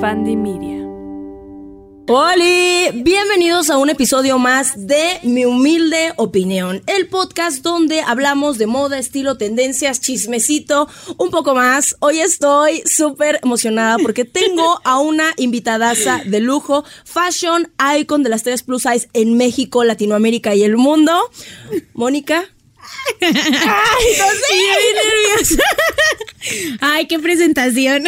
Media. ¡Hola! Bienvenidos a un episodio más de Mi Humilde Opinión, el podcast donde hablamos de moda, estilo, tendencias, chismecito, un poco más. Hoy estoy súper emocionada porque tengo a una invitadaza de lujo, fashion icon de las 3 Plus Size en México, Latinoamérica y el mundo. Mónica, Ay, no sé. nerviosa. Ay, qué presentación.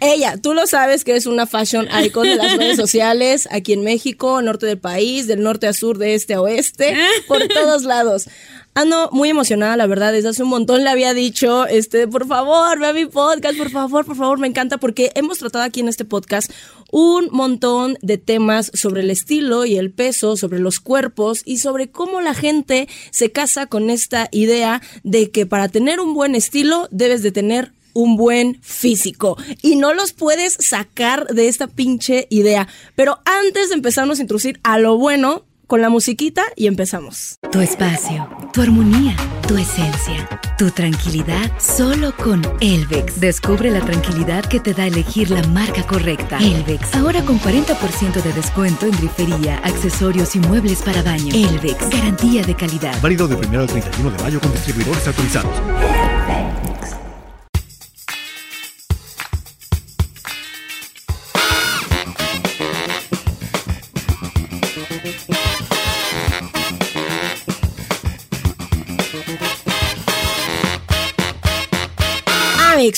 Ella, tú lo sabes que es una fashion icon de las redes sociales aquí en México, norte del país, del norte a sur, de este a oeste, por todos lados. Ando muy emocionada, la verdad. Desde hace un montón le había dicho, este, por favor, ve a mi podcast, por favor, por favor, me encanta porque hemos tratado aquí en este podcast un montón de temas sobre el estilo y el peso, sobre los cuerpos y sobre cómo la gente se casa con esta idea de que para tener un buen estilo debes de tener un buen físico y no los puedes sacar de esta pinche idea. Pero antes de empezarnos a introducir a lo bueno, con la musiquita y empezamos. Tu espacio, tu armonía, tu esencia, tu tranquilidad, solo con Elvex. Descubre la tranquilidad que te da elegir la marca correcta. Elvex, ahora con 40% de descuento en grifería, accesorios y muebles para baño. Elvex, garantía de calidad. Válido de primero al 31 de mayo con distribuidores autorizados.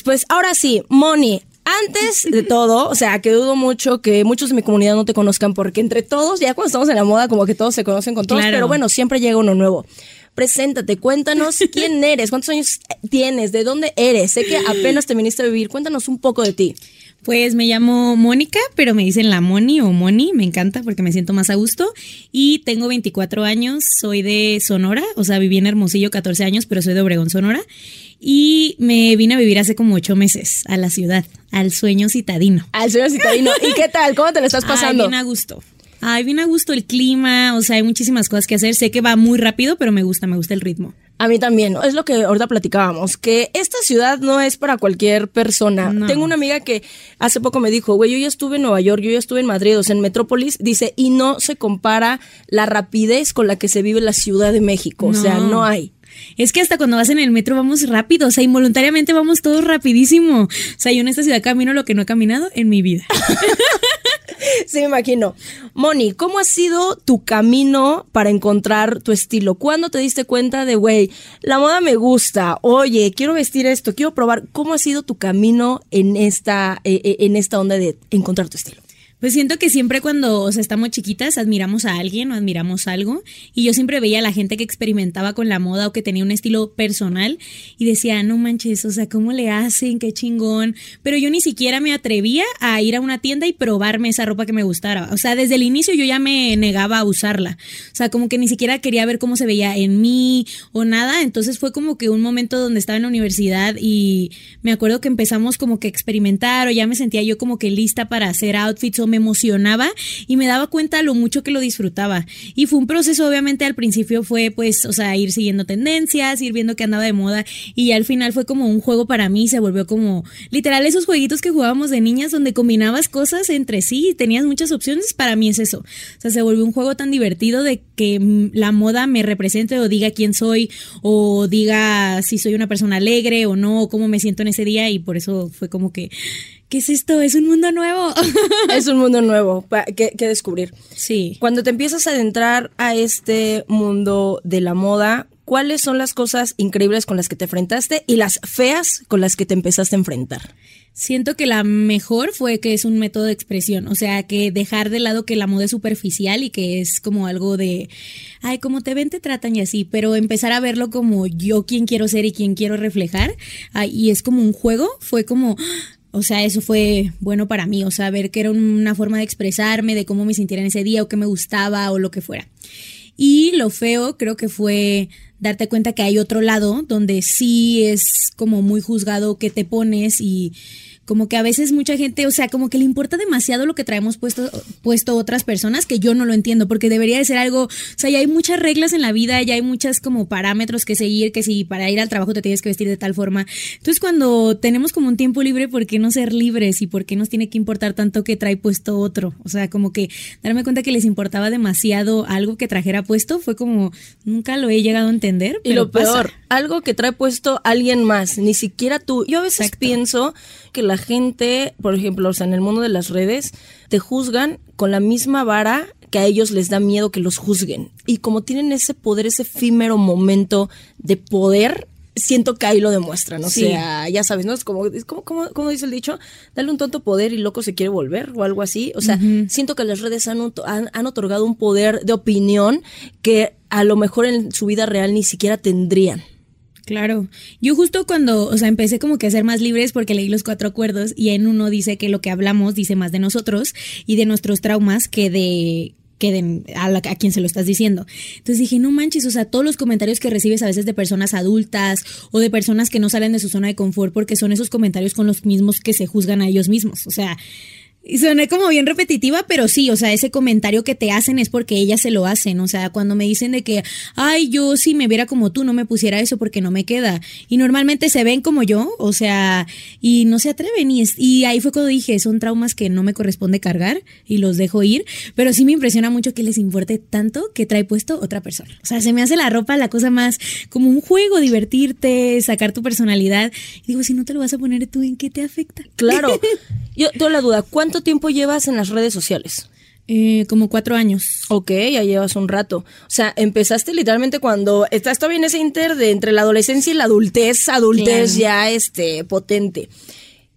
Pues ahora sí, Moni, antes de todo, o sea, que dudo mucho que muchos de mi comunidad no te conozcan porque entre todos, ya cuando estamos en la moda, como que todos se conocen con todos, pero bueno, siempre llega uno nuevo. Preséntate, cuéntanos quién eres, cuántos años tienes, de dónde eres. Sé que apenas te viniste a vivir, cuéntanos un poco de ti. Pues me llamo Mónica, pero me dicen la Moni o Moni, me encanta porque me siento más a gusto. Y tengo 24 años, soy de Sonora, o sea, viví en Hermosillo 14 años, pero soy de Obregón, Sonora. Y me vine a vivir hace como 8 meses a la ciudad, al sueño citadino. Al sueño citadino. ¿Y qué tal? ¿Cómo te lo estás pasando? Ay, bien a gusto. Ay, bien a gusto el clima, o sea, hay muchísimas cosas que hacer. Sé que va muy rápido, pero me gusta, me gusta el ritmo. A mí también, es lo que ahorita platicábamos, que esta ciudad no es para cualquier persona. Tengo una amiga que hace poco me dijo, güey, yo ya estuve en Nueva York, yo ya estuve en Madrid, o sea, en Metrópolis, dice, y no se compara la rapidez con la que se vive la Ciudad de México, o sea, no hay. Es que hasta cuando vas en el metro vamos rápido, o sea, involuntariamente vamos todos rapidísimo. O sea, yo en esta ciudad camino lo que no he caminado en mi vida. sí, me imagino. Moni, ¿cómo ha sido tu camino para encontrar tu estilo? ¿Cuándo te diste cuenta de, güey, la moda me gusta, oye, quiero vestir esto, quiero probar? ¿Cómo ha sido tu camino en esta, eh, eh, en esta onda de encontrar tu estilo? Pues siento que siempre cuando o sea, estamos chiquitas admiramos a alguien o admiramos algo y yo siempre veía a la gente que experimentaba con la moda o que tenía un estilo personal y decía, no manches, o sea, ¿cómo le hacen? Qué chingón. Pero yo ni siquiera me atrevía a ir a una tienda y probarme esa ropa que me gustara. O sea, desde el inicio yo ya me negaba a usarla. O sea, como que ni siquiera quería ver cómo se veía en mí o nada. Entonces fue como que un momento donde estaba en la universidad y me acuerdo que empezamos como que a experimentar o ya me sentía yo como que lista para hacer outfits me emocionaba y me daba cuenta lo mucho que lo disfrutaba. Y fue un proceso, obviamente al principio fue pues, o sea, ir siguiendo tendencias, ir viendo que andaba de moda y al final fue como un juego para mí, se volvió como literal esos jueguitos que jugábamos de niñas donde combinabas cosas entre sí y tenías muchas opciones, para mí es eso. O sea, se volvió un juego tan divertido de que la moda me represente o diga quién soy o diga si soy una persona alegre o no, o cómo me siento en ese día y por eso fue como que ¿qué es esto? Es un mundo nuevo. es un mundo nuevo que, que, descubrir. Sí. Cuando te empiezas a adentrar a este mundo de la moda, ¿cuáles son las cosas increíbles con las que te enfrentaste y las feas con las que te empezaste a enfrentar? Siento que la mejor fue que es un método de expresión, o sea, que dejar de lado que la moda es superficial y que es como algo de, ay, como te ven, te tratan y así, pero empezar a verlo como yo quien quiero ser y quien quiero reflejar, y es como un juego, fue como, o sea, eso fue bueno para mí, o sea, ver que era una forma de expresarme, de cómo me sintiera en ese día o qué me gustaba o lo que fuera. Y lo feo creo que fue darte cuenta que hay otro lado donde sí es como muy juzgado que te pones y Como que a veces mucha gente, o sea, como que le importa demasiado lo que traemos puesto, puesto otras personas, que yo no lo entiendo, porque debería de ser algo, o sea, ya hay muchas reglas en la vida, ya hay muchas como parámetros que seguir, que si para ir al trabajo te tienes que vestir de tal forma. Entonces, cuando tenemos como un tiempo libre, ¿por qué no ser libres? ¿Y por qué nos tiene que importar tanto que trae puesto otro? O sea, como que darme cuenta que les importaba demasiado algo que trajera puesto, fue como, nunca lo he llegado a entender. y lo peor, algo que trae puesto alguien más, ni siquiera tú. Yo a veces pienso que la gente, por ejemplo, o sea, en el mundo de las redes, te juzgan con la misma vara que a ellos les da miedo que los juzguen. Y como tienen ese poder, ese efímero momento de poder, siento que ahí lo demuestran. O sea, ya sabes, ¿no? Es como, es como, como, como, dice el dicho, dale un tonto poder y loco se quiere volver o algo así. O sea, siento que las redes han, han, han otorgado un poder de opinión que a lo mejor en su vida real ni siquiera tendrían. Claro. Yo justo cuando, o sea, empecé como que a ser más libres porque leí los cuatro acuerdos y en uno dice que lo que hablamos dice más de nosotros y de nuestros traumas que de que a, a, quien se lo estás diciendo. Entonces dije, no manches, o sea, todos los comentarios que recibes a veces de personas adultas o de personas que no salen de su zona de confort porque son esos comentarios con los mismos que se juzgan a ellos mismos. O sea, y suena como bien repetitiva, pero sí, o sea, ese comentario que te hacen es porque ellas se lo hacen. O sea, cuando me dicen de que, ay, yo si me viera como tú, no me pusiera eso porque no me queda. Y normalmente se ven como yo, o sea, y no se atreven. Y, y ahí fue cuando dije, son traumas que no me corresponde cargar y los dejo ir. Pero sí me impresiona mucho que les importe tanto que trae puesto otra persona. O sea, se me hace la ropa la cosa más como un juego, divertirte, sacar tu personalidad. Y digo, si no te lo vas a poner tú, ¿en qué te afecta? Claro. Yo tengo la duda, ¿cuánto tiempo llevas en las redes sociales? Eh, como cuatro años. Ok, ya llevas un rato. O sea, empezaste literalmente cuando estás todavía en ese inter de entre la adolescencia y la adultez, adultez ya este potente.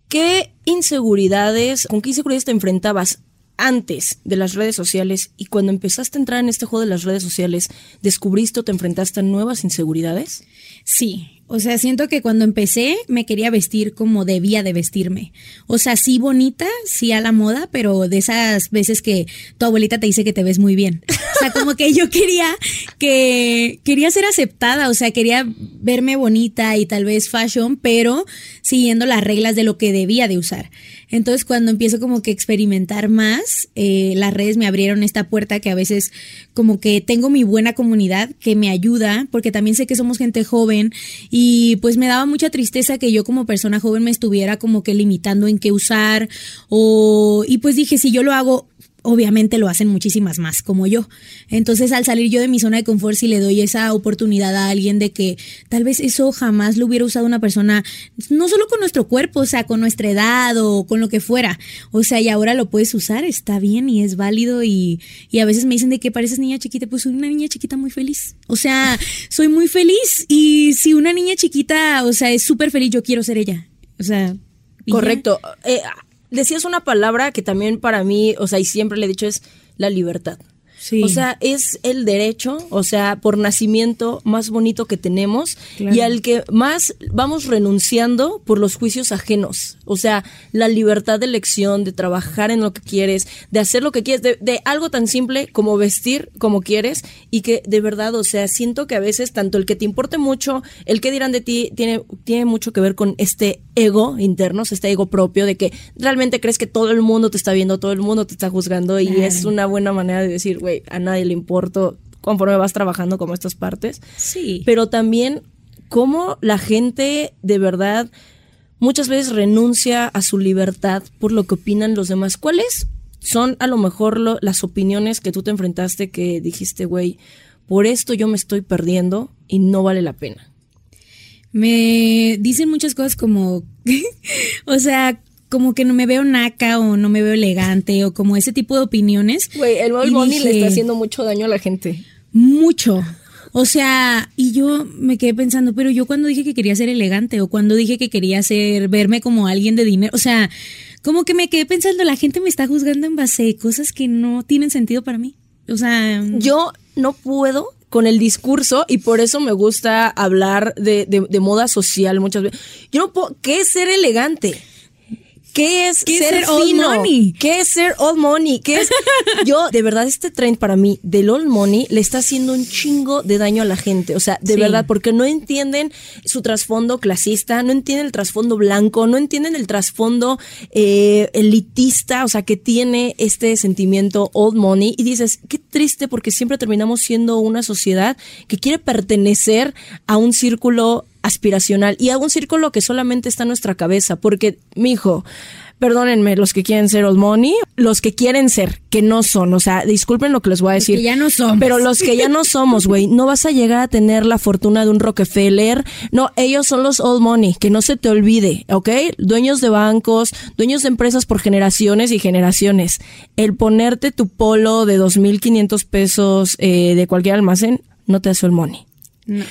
¿Qué inseguridades, con qué inseguridades te enfrentabas antes de las redes sociales y cuando empezaste a entrar en este juego de las redes sociales, descubriste o te enfrentaste a nuevas inseguridades? Sí, o sea, siento que cuando empecé me quería vestir como debía de vestirme. O sea, sí bonita, sí a la moda, pero de esas veces que tu abuelita te dice que te ves muy bien. O sea, como que yo quería que quería ser aceptada, o sea, quería verme bonita y tal vez fashion, pero siguiendo las reglas de lo que debía de usar. Entonces, cuando empiezo como que experimentar más, eh, las redes me abrieron esta puerta que a veces como que tengo mi buena comunidad que me ayuda, porque también sé que somos gente joven y pues me daba mucha tristeza que yo como persona joven me estuviera como que limitando en qué usar o y pues dije, si yo lo hago obviamente lo hacen muchísimas más como yo. Entonces, al salir yo de mi zona de confort, si le doy esa oportunidad a alguien de que tal vez eso jamás lo hubiera usado una persona, no solo con nuestro cuerpo, o sea, con nuestra edad o con lo que fuera. O sea, y ahora lo puedes usar, está bien y es válido. Y, y a veces me dicen de que pareces niña chiquita, pues soy una niña chiquita muy feliz. O sea, soy muy feliz. Y si una niña chiquita, o sea, es súper feliz, yo quiero ser ella. O sea. Correcto. Eh, decías una palabra que también para mí, o sea, y siempre le he dicho es la libertad. O sea, es el derecho, o sea, por nacimiento más bonito que tenemos y al que más vamos renunciando por los juicios ajenos. O sea, la libertad de elección, de trabajar en lo que quieres, de hacer lo que quieres, de, algo tan simple como vestir como quieres y que de verdad, o sea, siento que a veces tanto el que te importe mucho, el que dirán de ti, tiene, tiene mucho que ver con este ego interno, este ego propio de que realmente crees que todo el mundo te está viendo, todo el mundo te está juzgando y es una buena manera de decir, güey, a nadie le importo conforme vas trabajando como estas partes. Sí. Pero también cómo la gente de verdad muchas veces renuncia a su libertad por lo que opinan los demás. ¿Cuáles son a lo mejor las opiniones que tú te enfrentaste que dijiste, güey, por esto yo me estoy perdiendo y no vale la pena? Me dicen muchas cosas como, o sea, como que no me veo naca o no me veo elegante o como ese tipo de opiniones. Güey, el Bad le está haciendo mucho daño a la gente. Mucho. O sea, y yo me quedé pensando, pero yo cuando dije que quería ser elegante o cuando dije que quería ser, verme como alguien de dinero, o sea, como que me quedé pensando, la gente me está juzgando en base a cosas que no tienen sentido para mí. O sea, yo no puedo con el discurso y por eso me gusta hablar de, de moda social muchas veces. Yo no puedo, ¿qué es ser elegante? ¿Qué es ¿Qué ser, ser old money? ¿Qué es ser old money? ¿Qué es? Yo, de verdad, este trend para mí del old money le está haciendo un chingo de daño a la gente. O sea, de Sí. verdad, porque no entienden su trasfondo clasista, no entienden el trasfondo blanco, no entienden el trasfondo eh, elitista, o sea, que tiene este sentimiento old money. Y dices, qué triste, porque siempre terminamos siendo una sociedad que quiere pertenecer a un círculo aspiracional y a un círculo que solamente está en nuestra cabeza, porque, mijo, perdónenme, los que quieren ser old money, los que quieren ser, que no son, o sea, disculpen lo que les voy a decir. que ya no somos. Pero los que ya no somos, güey, no vas a llegar a tener la fortuna de un Rockefeller. No, ellos son los old money, que no se te olvide, ¿ok? Dueños de bancos, dueños de empresas por generaciones y generaciones. El ponerte tu polo de 2.500 pesos eh, de cualquier almacén no te hace old money. No.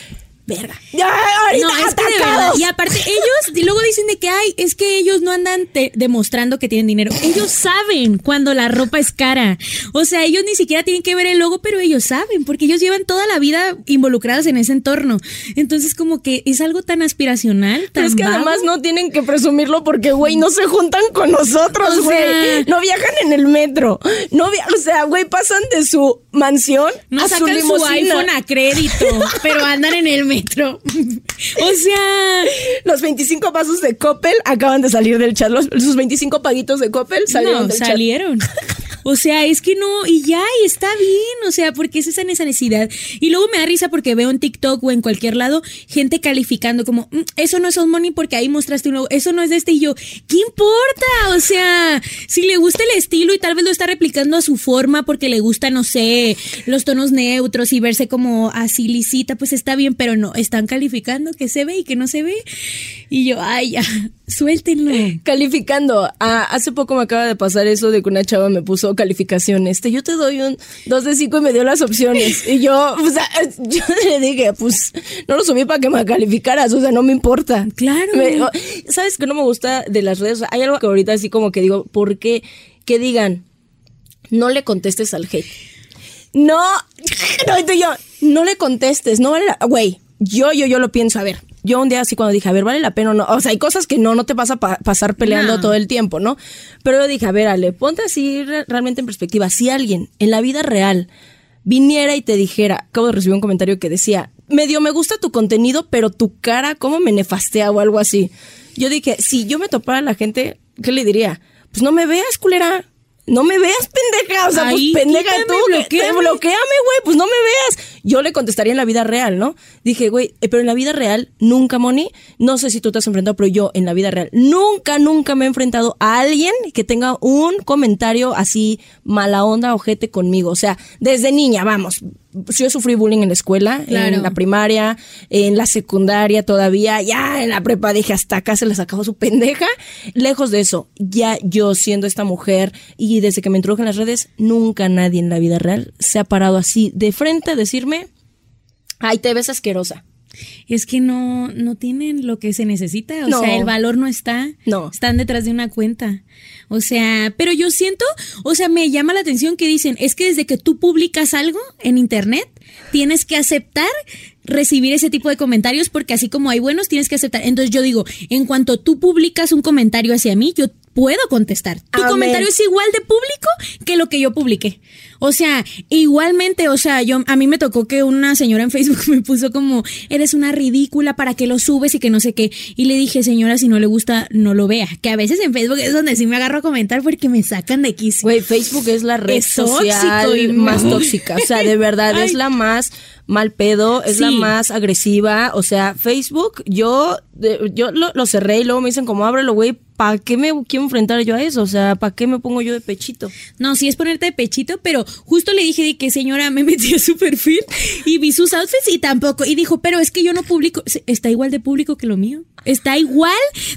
Verga. No, es que de verdad. Y aparte, ellos y luego dicen de que ay, es que ellos no andan te- demostrando que tienen dinero. Ellos saben cuando la ropa es cara. O sea, ellos ni siquiera tienen que ver el logo, pero ellos saben, porque ellos llevan toda la vida involucrados en ese entorno. Entonces, como que es algo tan aspiracional, tan Pero es que vago. además no tienen que presumirlo porque, güey, no se juntan con nosotros, O güey. sea- no viajan en el metro. No via- o sea, güey, pasan de su mansión No a su sacan su, limusina. iPhone a crédito, pero andan en el metro. o sea, Los 25 pasos de Coppel acaban de salir del chat. Los- sus 25 paguitos de Coppel salieron no, del chat. O sea, es que no, y ya, y está bien, o sea, porque es esa necesidad. Y luego me da risa porque veo en TikTok o en cualquier lado gente calificando como, "Mm, eso no es Old Money porque ahí mostraste un eso no es de este y yo, ¿qué importa? O sea, si le gusta el estilo y tal vez lo está replicando a su forma porque le gusta, no sé, los tonos neutros y verse como así lisita, pues está bien, pero no, están calificando que se ve y que no se ve. Y yo, ay, ya, suéltenlo. Calificando. Ah, hace poco me acaba de pasar eso de que una chava me puso calificación. Este, yo te doy un 2 de 5 y me dio las opciones. Y yo, o sea, yo le dije, pues, no lo subí para que me calificaras, o sea, no me importa. Claro. Me- ¿Sabes qué no me gusta de las redes? Hay algo que ahorita así como que digo, ¿por qué? Que digan, no le contestes al hate. No, no, yo, no le contestes, no vale la, güey, yo, yo, yo lo pienso, a ver, yo un día así cuando dije, a ver, vale la pena o no, o sea, hay cosas que no, no te vas a pa- pasar peleando todo el tiempo, ¿no? Pero yo dije, a ver, Ale, ponte así re- realmente en perspectiva, si alguien en la vida real viniera y te dijera, acabo de recibir un comentario que decía, medio me gusta tu contenido, pero tu cara, ¿cómo me nefastea o algo así? Yo dije, si yo me topara a la gente, ¿qué le diría? Pues no me veas, culera. No me veas, pendeja. O sea, pues pendeja quítame, tú. que- bloquéame. te bloqueame, güey. Pues no me veas. Yo le contestaría en la vida real, ¿no? Dije, güey, eh, pero en la vida real, nunca, Moni. No sé si tú te has enfrentado, pero yo en la vida real, nunca, nunca me he enfrentado a alguien que tenga un comentario así mala onda, ojete conmigo. O sea, desde niña, vamos. Yo sufrí bullying en la escuela, Claro. en la primaria, en la secundaria todavía, ya en la prepa dije hasta acá se les acabó su pendeja. Lejos de eso, ya yo siendo esta mujer y desde que me introduje en las redes, nunca nadie en la vida real se ha parado así de frente a decirme, ay, te ves asquerosa. Es que no, no tienen lo que se necesita. O No. sea, el valor no está. No. Están detrás de una cuenta. O sea, pero yo siento, o sea, me llama la atención que dicen, es que desde que tú publicas algo en internet, tienes que aceptar recibir ese tipo de comentarios porque así como hay buenos, tienes que aceptar. Entonces yo digo, en cuanto tú publicas un comentario hacia mí, yo puedo contestar. Tu Amén. comentario es igual de público que lo que yo publiqué. O sea, igualmente, o sea, yo a mí me tocó que una señora en Facebook me puso como, eres una ridícula, ¿para qué lo subes y que no sé qué? Y le dije, señora, si no le gusta, no lo vea. Que a veces en Facebook es donde sí me agarro a comentar porque me sacan de quicio. Güey, Facebook es la red Es social y más tóxica. O sea, de verdad, Ay. es la más mal pedo, es la más agresiva. O sea, Facebook, yo, yo lo, lo cerré y luego me dicen como ábrelo, güey. ¿Para qué me quiero enfrentar yo a eso? O sea, ¿para qué me pongo yo de pechito? No, sí es ponerte de pechito, pero justo le dije de que señora me metí a su perfil y vi sus outfits y tampoco. Y dijo, pero es que yo no publico. Está igual de público que lo mío. Está igual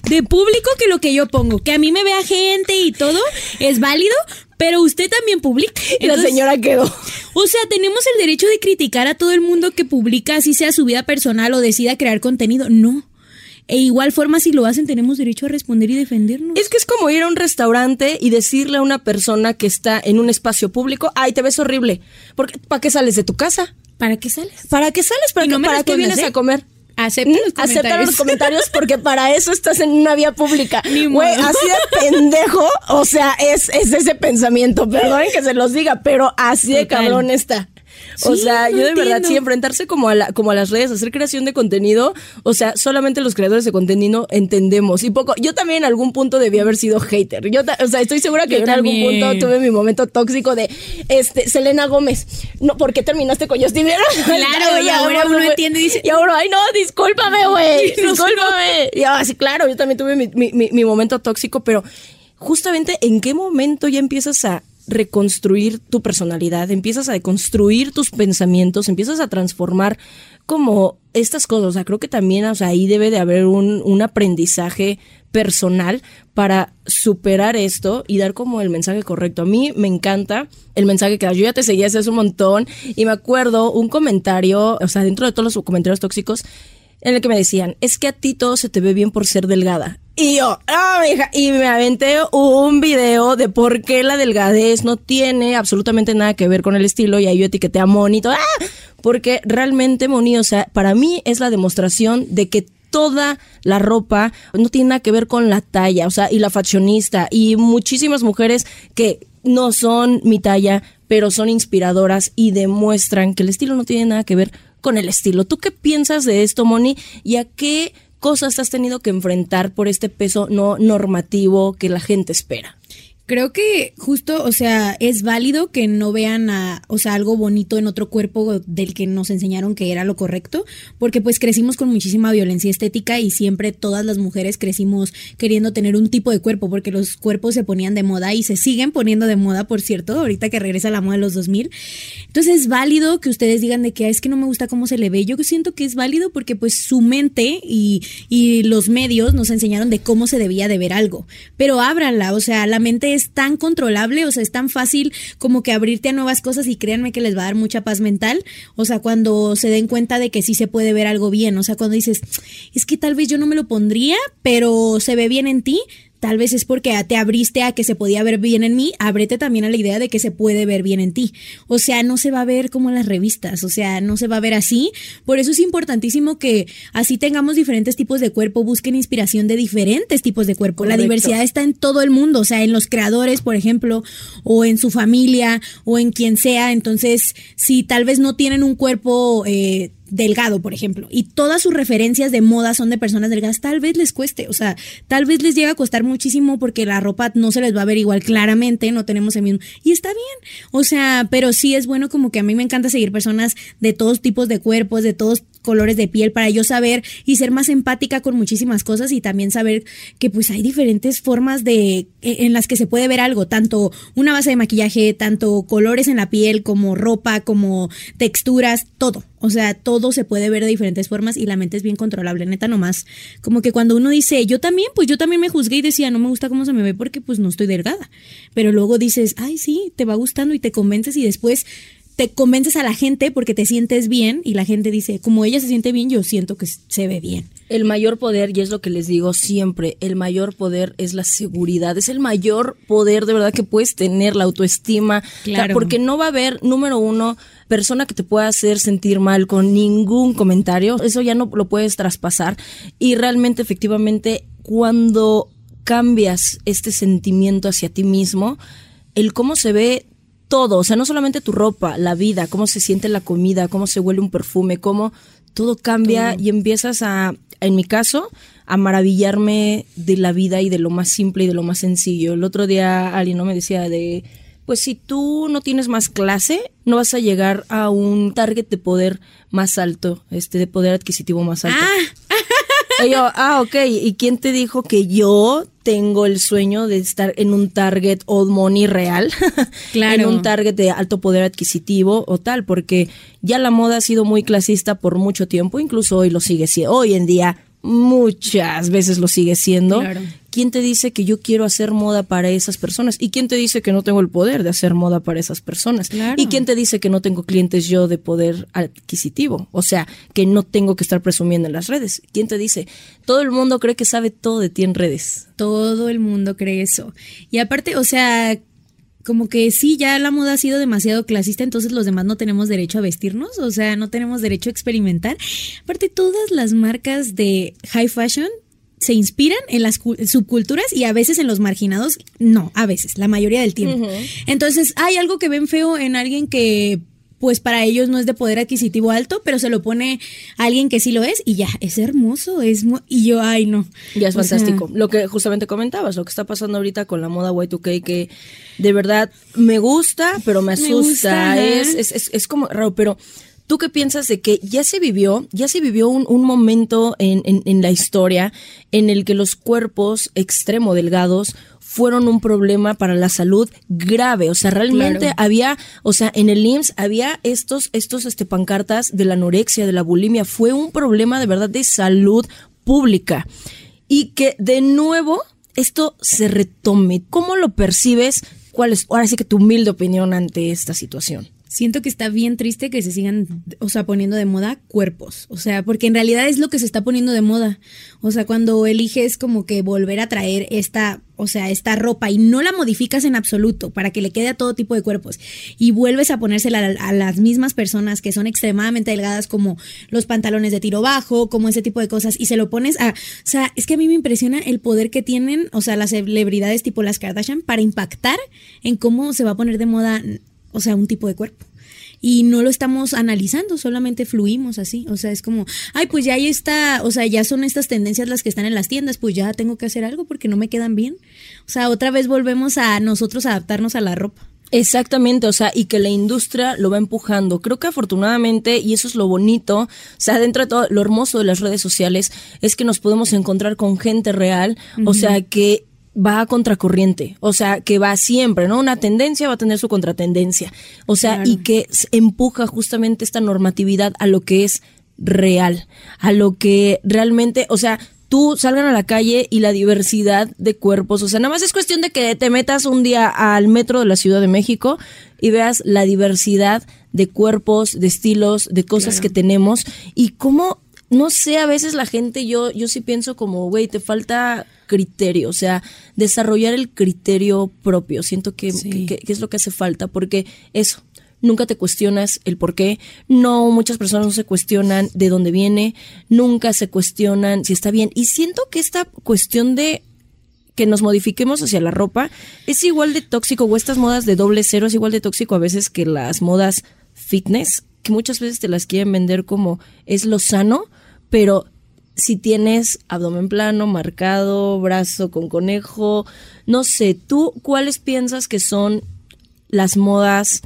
de público que lo que yo pongo. Que a mí me vea gente y todo es válido, pero usted también publica. Y la Entonces, señora quedó. O sea, tenemos el derecho de criticar a todo el mundo que publica, así sea su vida personal o decida crear contenido. No. E igual forma, si lo hacen, tenemos derecho a responder y defendernos. Es que es como ir a un restaurante y decirle a una persona que está en un espacio público, ay, te ves horrible. Porque, ¿Para qué sales de tu casa? ¿Para qué sales? ¿Para qué sales? ¿Para, no qué, para qué vienes ¿eh? a comer? Acepta los Acepta comentarios. los comentarios porque para eso estás en una vía pública. Güey, así de pendejo, o sea, es, es ese pensamiento. Perdonen que se los diga, pero así de cabrón está. O sea, no yo de verdad, sí, enfrentarse como a, la, como a las redes, hacer creación de contenido, o sea, solamente los creadores de contenido entendemos. Y poco, yo también en algún punto debí haber sido hater. Yo, o sea, estoy segura que Yo en algún punto tuve mi momento tóxico de, este, Selena Gómez, no, ¿por qué terminaste con Justin Bieber? Claro, y ahora uno entiende y dice- Y ahora, ay, no, discúlpame, güey, discúlpame. Y ahora sí, claro, yo también tuve mi, mi- mi- mi momento tóxico, pero justamente en qué momento ya empiezas a reconstruir tu personalidad, empiezas a deconstruir tus pensamientos, empiezas a transformar como estas cosas. O sea, creo que también o sea, ahí debe de haber un, un aprendizaje personal para superar esto y dar como el mensaje correcto. A mí me encanta el mensaje que das. Yo ya te seguía hace un montón y me acuerdo un comentario, o sea, dentro de todos los comentarios tóxicos, en el que me decían, es que a ti todo se te ve bien por ser delgada. Y yo, ah, mija, y me aventé un video de por qué la delgadez no tiene absolutamente nada que ver con el estilo y ahí yo etiqueté a Moni todo, ¡ah! porque realmente Moni, o sea, para mí es la demostración de que toda la ropa no tiene nada que ver con la talla, o sea, y la fashionista y muchísimas mujeres que no son mi talla, pero son inspiradoras y demuestran que el estilo no tiene nada que ver con el estilo. ¿Tú qué piensas de esto, Moni? ¿Y a qué cosas has tenido que enfrentar por este peso no normativo que la gente espera? Creo que justo, o sea, es válido que no vean a, o sea, algo bonito en otro cuerpo del que nos enseñaron que era lo correcto, porque pues crecimos con muchísima violencia estética y siempre todas las mujeres crecimos queriendo tener un tipo de cuerpo, porque los cuerpos se ponían de moda y se siguen poniendo de moda, por cierto, ahorita que regresa la moda de los 2000. Entonces es válido que ustedes digan de que "Ah, es que no me gusta cómo se le ve. Yo siento que es válido porque pues su mente y, y los medios nos enseñaron de cómo se debía de ver algo. Pero ábranla, o sea, la mente es tan controlable, o sea, es tan fácil como que abrirte a nuevas cosas y créanme que les va a dar mucha paz mental. O sea, cuando se den cuenta de que sí se puede ver algo bien, o sea, cuando dices, es que tal vez yo no me lo pondría, pero se ve bien en ti, Tal vez es porque te abriste a que se podía ver bien en mí, ábrete también a la idea de que se puede ver bien en ti. O sea, no se va a ver como en las revistas, o sea, no se va a ver así. Por eso es importantísimo que así tengamos diferentes tipos de cuerpo, busquen inspiración de diferentes tipos de cuerpo. La diversidad está en todo el mundo, o sea, en los creadores, por ejemplo, o en su familia, o en quien sea. Entonces, si tal vez no tienen un cuerpo... Eh, delgado, por ejemplo, y todas sus referencias de moda son de personas delgadas, tal vez les cueste, o sea, tal vez les llega a costar muchísimo porque la ropa no se les va a ver igual claramente, no tenemos el mismo, y está bien, o sea, pero sí es bueno como que a mí me encanta seguir personas de todos tipos de cuerpos, de todos colores de piel para yo saber y ser más empática con muchísimas cosas y también saber que pues hay diferentes formas de e, en las que se puede ver algo, tanto una base de maquillaje, tanto colores en la piel como ropa, como texturas, todo. O sea, todo se puede ver de diferentes formas y la mente es bien controlable, neta nomás. Como que cuando uno dice, yo también, pues yo también me juzgué y decía, no me gusta cómo se me ve porque pues no estoy delgada. Pero luego dices, ay, sí, te va gustando y te convences y después te convences a la gente porque te sientes bien y la gente dice, como ella se siente bien, yo siento que se ve bien. El mayor poder, y es lo que les digo siempre, el mayor poder es la seguridad, es el mayor poder de verdad que puedes tener, la autoestima, O sea, Claro. porque no va a haber, número uno, persona que te pueda hacer sentir mal con ningún comentario, eso ya no lo puedes traspasar y realmente efectivamente cuando cambias este sentimiento hacia ti mismo, el cómo se ve todo, o sea, no solamente tu ropa, la vida, cómo se siente la comida, cómo se huele un perfume, cómo todo cambia y empiezas a, en mi caso, a maravillarme de la vida y de lo más simple y de lo más sencillo. El otro día alguien no me decía de, pues si tú no tienes más clase, no vas a llegar a un target de poder más alto, este, de poder adquisitivo más alto. Y yo, ah, ok. ¿Y quién te dijo que yo tengo el sueño de estar en un target old money real? Claro. en un target de alto poder adquisitivo o tal, porque ya la moda ha sido muy clasista por mucho tiempo, incluso hoy lo sigue siendo. Hoy en día muchas veces lo sigue siendo. Claro. ¿Quién te dice que yo quiero hacer moda para esas personas? ¿Y quién te dice que no tengo el poder de hacer moda para esas personas? Claro. ¿Y quién te dice que no tengo clientes yo de poder adquisitivo? O sea, que no tengo que estar presumiendo en las redes. ¿Quién te dice? Todo el mundo cree que sabe todo de ti en redes. Todo el mundo cree eso. Y aparte, o sea, como que sí, ya la moda ha sido demasiado clasista, entonces los demás no tenemos derecho a vestirnos, o sea, no tenemos derecho a experimentar. Aparte, todas las marcas de high fashion se inspiran en las cu- subculturas y a veces en los marginados, no, a veces, la mayoría del tiempo. Entonces, hay algo que ven feo en alguien que pues para ellos no es de poder adquisitivo alto, pero se lo pone a alguien que sí lo es y ya, es hermoso, es mu- y yo, ay no. Ya es O sea, fantástico. Lo que justamente comentabas, lo que está pasando ahorita con la moda Y2K, que de verdad me gusta, pero me Me asusta. gusta, es, es, es, es como raro, pero ¿tú qué piensas de que ya se vivió, ya se vivió un, un momento en, en, en la historia en el que los cuerpos extremo delgados fueron un problema para la salud grave, o sea, realmente Claro. había, o sea, en el IMSS había estos, estos, este, pancartas de la anorexia, de la bulimia, fue un problema de verdad de salud pública y que de nuevo esto se retome. ¿Cómo lo percibes? ¿Cuál es, ahora sí que tu humilde opinión ante esta situación? Siento que está bien triste que se sigan, o sea, poniendo de moda cuerpos. O sea, porque en realidad es lo que se está poniendo de moda. O sea, cuando eliges como que volver a traer esta, o sea, esta ropa y no la modificas en absoluto para que le quede a todo tipo de cuerpos y vuelves a ponérsela a, a las mismas personas que son extremadamente delgadas como los pantalones de tiro bajo, como ese tipo de cosas y se lo pones a, o sea, es que a mí me impresiona el poder que tienen, o sea, las celebridades tipo las Kardashian para impactar en cómo se va a poner de moda o sea, un tipo de cuerpo. Y no lo estamos analizando, solamente fluimos así. O sea, es como, ay, pues ya ahí está, o sea, ya son estas tendencias las que están en las tiendas, pues ya tengo que hacer algo porque no me quedan bien. O sea, otra vez volvemos a nosotros adaptarnos a la ropa. Exactamente, o sea, y que la industria lo va empujando. Creo que afortunadamente, y eso es lo bonito, o sea, dentro de todo, lo hermoso de las redes sociales es que nos podemos encontrar con gente real, o sea, que va a contracorriente, o sea, que va siempre, ¿no? Una tendencia va a tener su contratendencia, o sea, Claro. y que empuja justamente esta normatividad a lo que es real, a lo que realmente, o sea, tú salgan a la calle y la diversidad de cuerpos, o sea, nada más es cuestión de que te metas un día al metro de la Ciudad de México y veas la diversidad de cuerpos, de estilos, de cosas que tenemos y cómo no sé, a veces la gente, yo, yo sí pienso como, güey, te falta criterio, o sea, desarrollar el criterio propio. Siento que, Sí. que- que es lo que hace falta, porque eso, nunca te cuestionas el por qué. No, muchas personas no se cuestionan de dónde viene, nunca se cuestionan si está bien. Y siento que esta cuestión de que nos modifiquemos hacia la ropa es igual de tóxico, o estas modas de doble cero es igual de tóxico a veces que las modas fitness, que muchas veces te las quieren vender como es lo sano, pero si tienes abdomen plano, marcado, brazo con conejo, no sé, ¿tú cuáles piensas que son las modas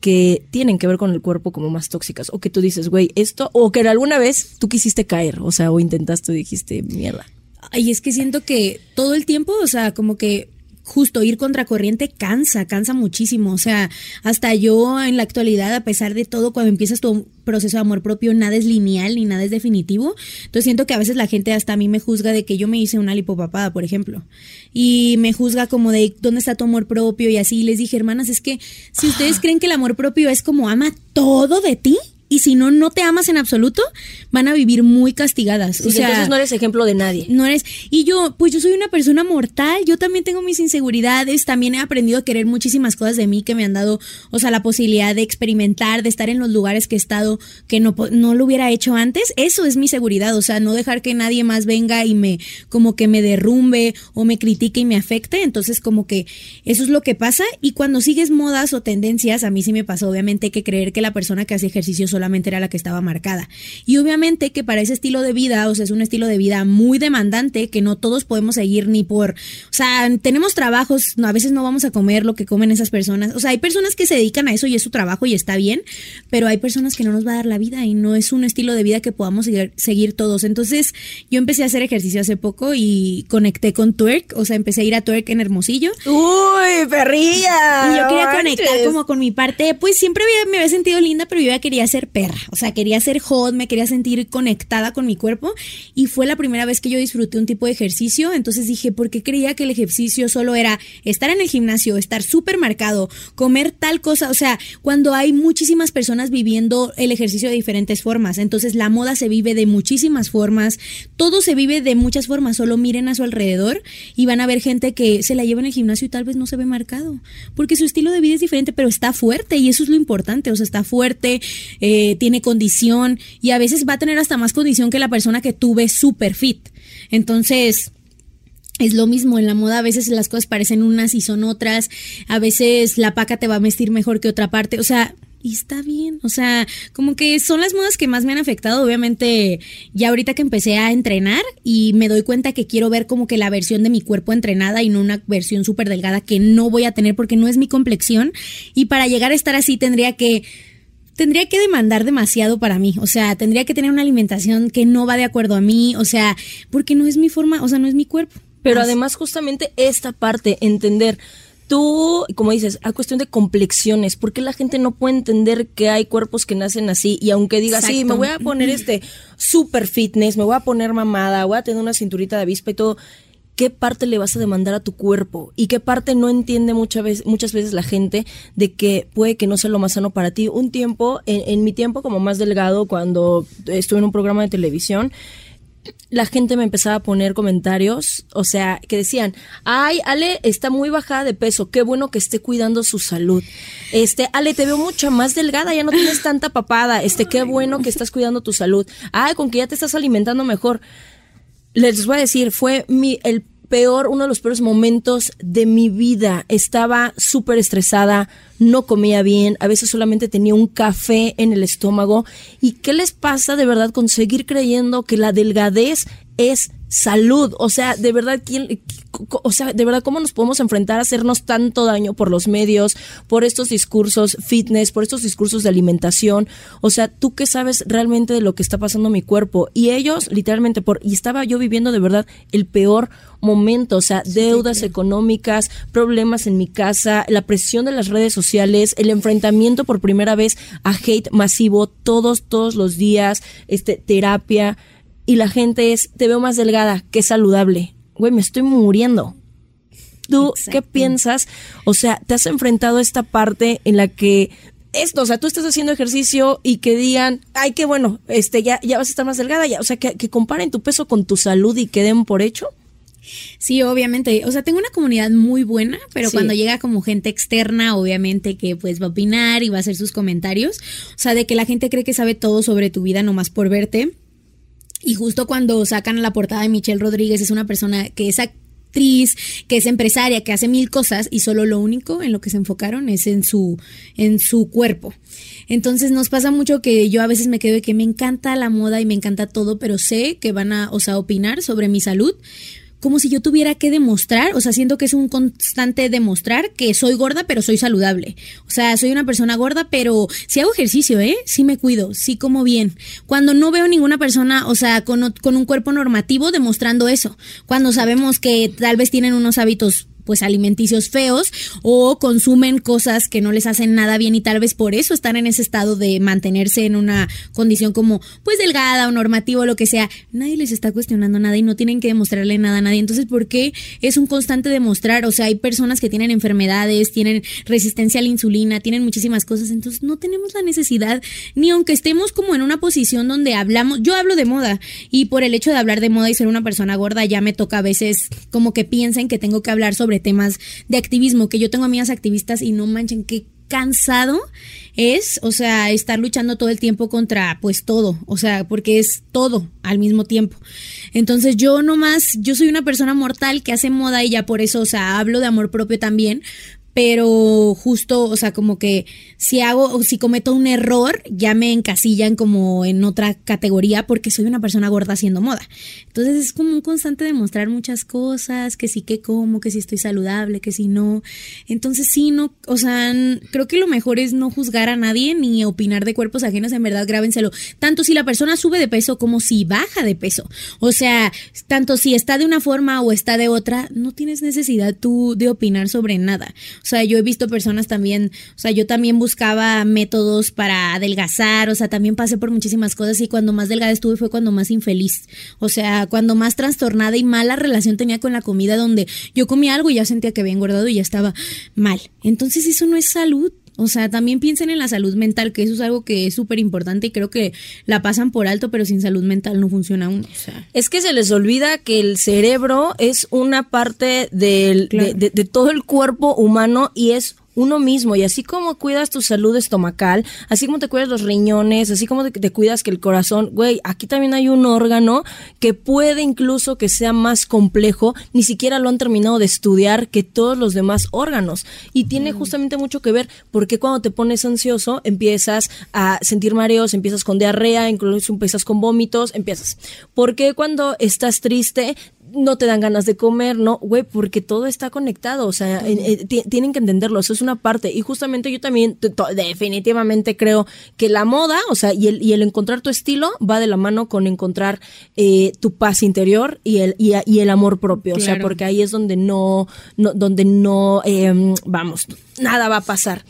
que tienen que ver con el cuerpo como más tóxicas? O que tú dices, güey, esto, o que alguna vez tú quisiste caer, o sea, o intentaste y dijiste, mierda. Ay, es que siento que todo el tiempo, o sea, como que justo ir contracorriente cansa, cansa muchísimo. O sea, hasta yo en la actualidad, a pesar de todo, cuando empiezas tu proceso de amor propio, nada es lineal ni nada es definitivo. Entonces siento que a veces la gente hasta a mí me juzga de que yo me hice una lipopapada, por ejemplo. Y me juzga como de dónde está tu amor propio y así. Y les dije, hermanas, es que si ustedes creen que el amor propio es como ama todo de ti. Y si no, no te amas en absoluto, van a vivir muy castigadas. Sí, o sea, entonces no eres ejemplo de nadie. no eres. Y yo, pues yo soy una persona mortal, yo también tengo mis inseguridades, también he aprendido a querer muchísimas cosas de mí que me han dado, o sea, la posibilidad de experimentar, de estar en los lugares que he estado que no, no lo hubiera hecho antes. Eso es mi seguridad, o sea, no dejar que nadie más venga y me, como que me derrumbe o me critique y me afecte. Entonces, como que eso es lo que pasa. Y cuando sigues modas o tendencias, a mí sí me pasó, obviamente, que creer que la persona que hace ejercicio solamente era la que estaba marcada. Y obviamente que para ese estilo de vida, o sea, es un estilo de vida muy demandante que no todos podemos seguir ni por, o sea, tenemos trabajos, no, a veces no vamos a comer lo que comen esas personas. O sea, hay personas que se dedican a eso y es su trabajo y está bien, pero hay personas que no nos va a dar la vida y no es un estilo de vida que podamos seguir, seguir todos. Entonces, yo empecé a hacer ejercicio hace poco y conecté con twerk, o sea, empecé a ir a twerk en Hermosillo. Uy, perrilla. Y yo quería conectar como con mi parte, pues siempre había- me había sentido linda, pero yo ya quería ser perra, o sea, quería ser hot, me quería sentir conectada con mi cuerpo y fue la primera vez que yo disfruté un tipo de ejercicio, entonces dije, ¿por qué creía que el ejercicio solo era estar en el gimnasio, estar súper marcado, comer tal cosa? O sea, cuando hay muchísimas personas viviendo el ejercicio de diferentes formas, entonces la moda se vive de muchísimas formas, todo se vive de muchas formas, solo miren a su alrededor y van a ver gente que se la lleva en el gimnasio y tal vez no se ve marcado, porque su estilo de vida es diferente, pero está fuerte y eso es lo importante, o sea, está fuerte, eh, tiene condición y a veces va a tener hasta más condición que la persona que tuve super fit. Entonces, es lo mismo, en la moda a veces las cosas parecen unas y son otras, a veces la paca te va a vestir mejor que otra parte, o sea, y está bien, o sea, como que son las modas que más me han afectado, obviamente ya ahorita que empecé a entrenar y me doy cuenta que quiero ver como que la versión de mi cuerpo entrenada y no una versión súper delgada que no voy a tener porque no es mi complexión y para llegar a estar así tendría que tendría que demandar demasiado para mí, o sea, tendría que tener una alimentación que no va de acuerdo a mí, o sea, porque no es mi forma, o sea, no es mi cuerpo. Pero además justamente esta parte, entender tú, como dices, a cuestión de complexiones, ¿por qué la gente no puede entender que hay cuerpos que nacen así? Y aunque diga, sí, me voy a poner este super fitness, me voy a poner mamada, voy a tener una cinturita de avispa y todo, ¿qué parte le vas a demandar a tu cuerpo? ¿Y qué parte no entiende muchas veces, muchas veces la gente de que puede que no sea lo más sano para ti? Un tiempo, en, en mi tiempo como más delgado, cuando estuve en un programa de televisión, la gente me empezaba a poner comentarios, o sea, que decían, ay, Ale está muy bajada de peso, qué bueno que esté cuidando su salud. Este, Ale, te veo mucho más delgada, ya no tienes tanta papada, este, qué bueno que estás cuidando tu salud. Ay, con que ya te estás alimentando mejor. Les voy a decir, fue mi, el peor, uno de los peores momentos de mi vida. Estaba súper estresada, no comía bien, a veces solamente tenía un café en el estómago. ¿Y qué les pasa de verdad con seguir creyendo que la delgadez es salud. O sea, de verdad, ¿quién, o sea, de verdad, ¿cómo nos podemos enfrentar a hacernos tanto daño por los medios, por estos discursos fitness, por estos discursos de alimentación? O sea, ¿tú qué sabes realmente de lo que está pasando en mi cuerpo? Y ellos, literalmente, por, y estaba yo viviendo de verdad el peor momento, o sea, deudas económicas, problemas en mi casa, la presión de las redes sociales, el enfrentamiento por primera vez a hate masivo todos, todos los días, este, terapia y la gente es, te veo más delgada, qué saludable. Güey, me estoy muriendo. ¿Tú qué piensas? O sea, ¿te has enfrentado a esta parte en la que esto, o sea, tú estás haciendo ejercicio y que digan, ay, qué bueno, este, ya, ya vas a estar más delgada, ya, o sea, que, comparen tu peso con tu salud y queden por hecho? Sí, obviamente. O sea, tengo una comunidad muy buena, pero cuando llega como gente externa, obviamente que pues va a opinar y va a hacer sus comentarios. O sea, de que la gente cree que sabe todo sobre tu vida nomás por verte. Y justo cuando sacan la portada de Michelle Rodríguez, es una persona que es actriz, que es empresaria, que hace mil cosas y solo lo único en lo que se enfocaron es en su, en su cuerpo. Entonces nos pasa mucho que yo a veces me quedo de que me encanta la moda y me encanta todo, pero sé que van a, o opinar sobre mi salud, como si yo tuviera que demostrar, o sea, siento que es un constante demostrar que soy gorda, pero soy saludable. O sea, soy una persona gorda, pero si hago ejercicio, ¿eh? Sí me cuido, sí como bien. Cuando no veo ninguna persona, o sea, con, con un cuerpo normativo demostrando eso. Cuando sabemos que tal vez tienen unos hábitos pues alimenticios feos o consumen cosas que no les hacen nada bien y tal vez por eso están en ese estado de mantenerse en una condición como pues delgada o normativo lo que sea. Nadie les está cuestionando nada y no tienen que demostrarle nada a nadie. Entonces, ¿por qué es un constante demostrar? O sea, hay personas que tienen enfermedades, tienen resistencia a la insulina, tienen muchísimas cosas, entonces no tenemos la necesidad ni aunque estemos como en una posición donde hablamos, yo hablo de moda y por el hecho de hablar de moda y ser una persona gorda ya me toca a veces como que piensen que tengo que hablar temas de activismo, que yo tengo amigas activistas y no manchen qué cansado es, o sea, estar luchando todo el tiempo contra pues todo, o sea, porque es todo al mismo tiempo. Entonces yo nomás, yo soy una persona mortal que hace moda y ya por eso, o sea, hablo de amor propio también, pero justo, o sea, como que si hago o si cometo un error, ya me encasillan como en otra categoría porque soy una persona gorda haciendo moda. Entonces es como un constante demostrar muchas cosas, que sí que como, que si estoy saludable, que si no. Entonces sí, no, o sea, creo que lo mejor es no juzgar a nadie ni opinar de cuerpos ajenos, en verdad grábenselo. Tanto si la persona sube de peso como si baja de peso. O sea, tanto si está de una forma o está de otra, no tienes necesidad tú de opinar sobre nada. Sea, yo he visto personas también, o sea, yo también buscaba métodos para adelgazar, o sea, también pasé por muchísimas cosas y cuando más delgada estuve fue cuando más infeliz. O sea, cuando más trastornada y mala relación tenía con la comida donde yo comía algo y ya sentía que había engordado y ya estaba mal. Entonces eso no es salud. O sea, también piensen en la salud mental, que eso es algo que es súper importante y creo que la pasan por alto, pero sin salud mental no funciona uno. O sea. Es que se les olvida que el cerebro es una parte del, de, de- de todo el cuerpo humano y es uno mismo y así como cuidas tu salud estomacal, así como te cuidas los riñones, así como te, te cuidas que el corazón, güey, aquí también hay un órgano que puede incluso que sea más complejo, ni siquiera lo han terminado de estudiar que todos los demás órganos y tiene justamente mucho que ver porque cuando te pones ansioso empiezas a sentir mareos, empiezas con diarrea, incluso empiezas con vómitos, empiezas. Porque cuando estás triste no te dan ganas de comer, ¿no? Güey, porque todo está conectado, o sea, eh, eh, ti- tienen que entenderlo, eso es una parte. Y justamente yo también definitivamente creo que la moda, o sea, y el, y el encontrar tu estilo va de la mano con encontrar eh, tu paz interior y el, y, y el amor propio, o sea, porque ahí es donde no, no donde no, em, vamos, nada va a pasar.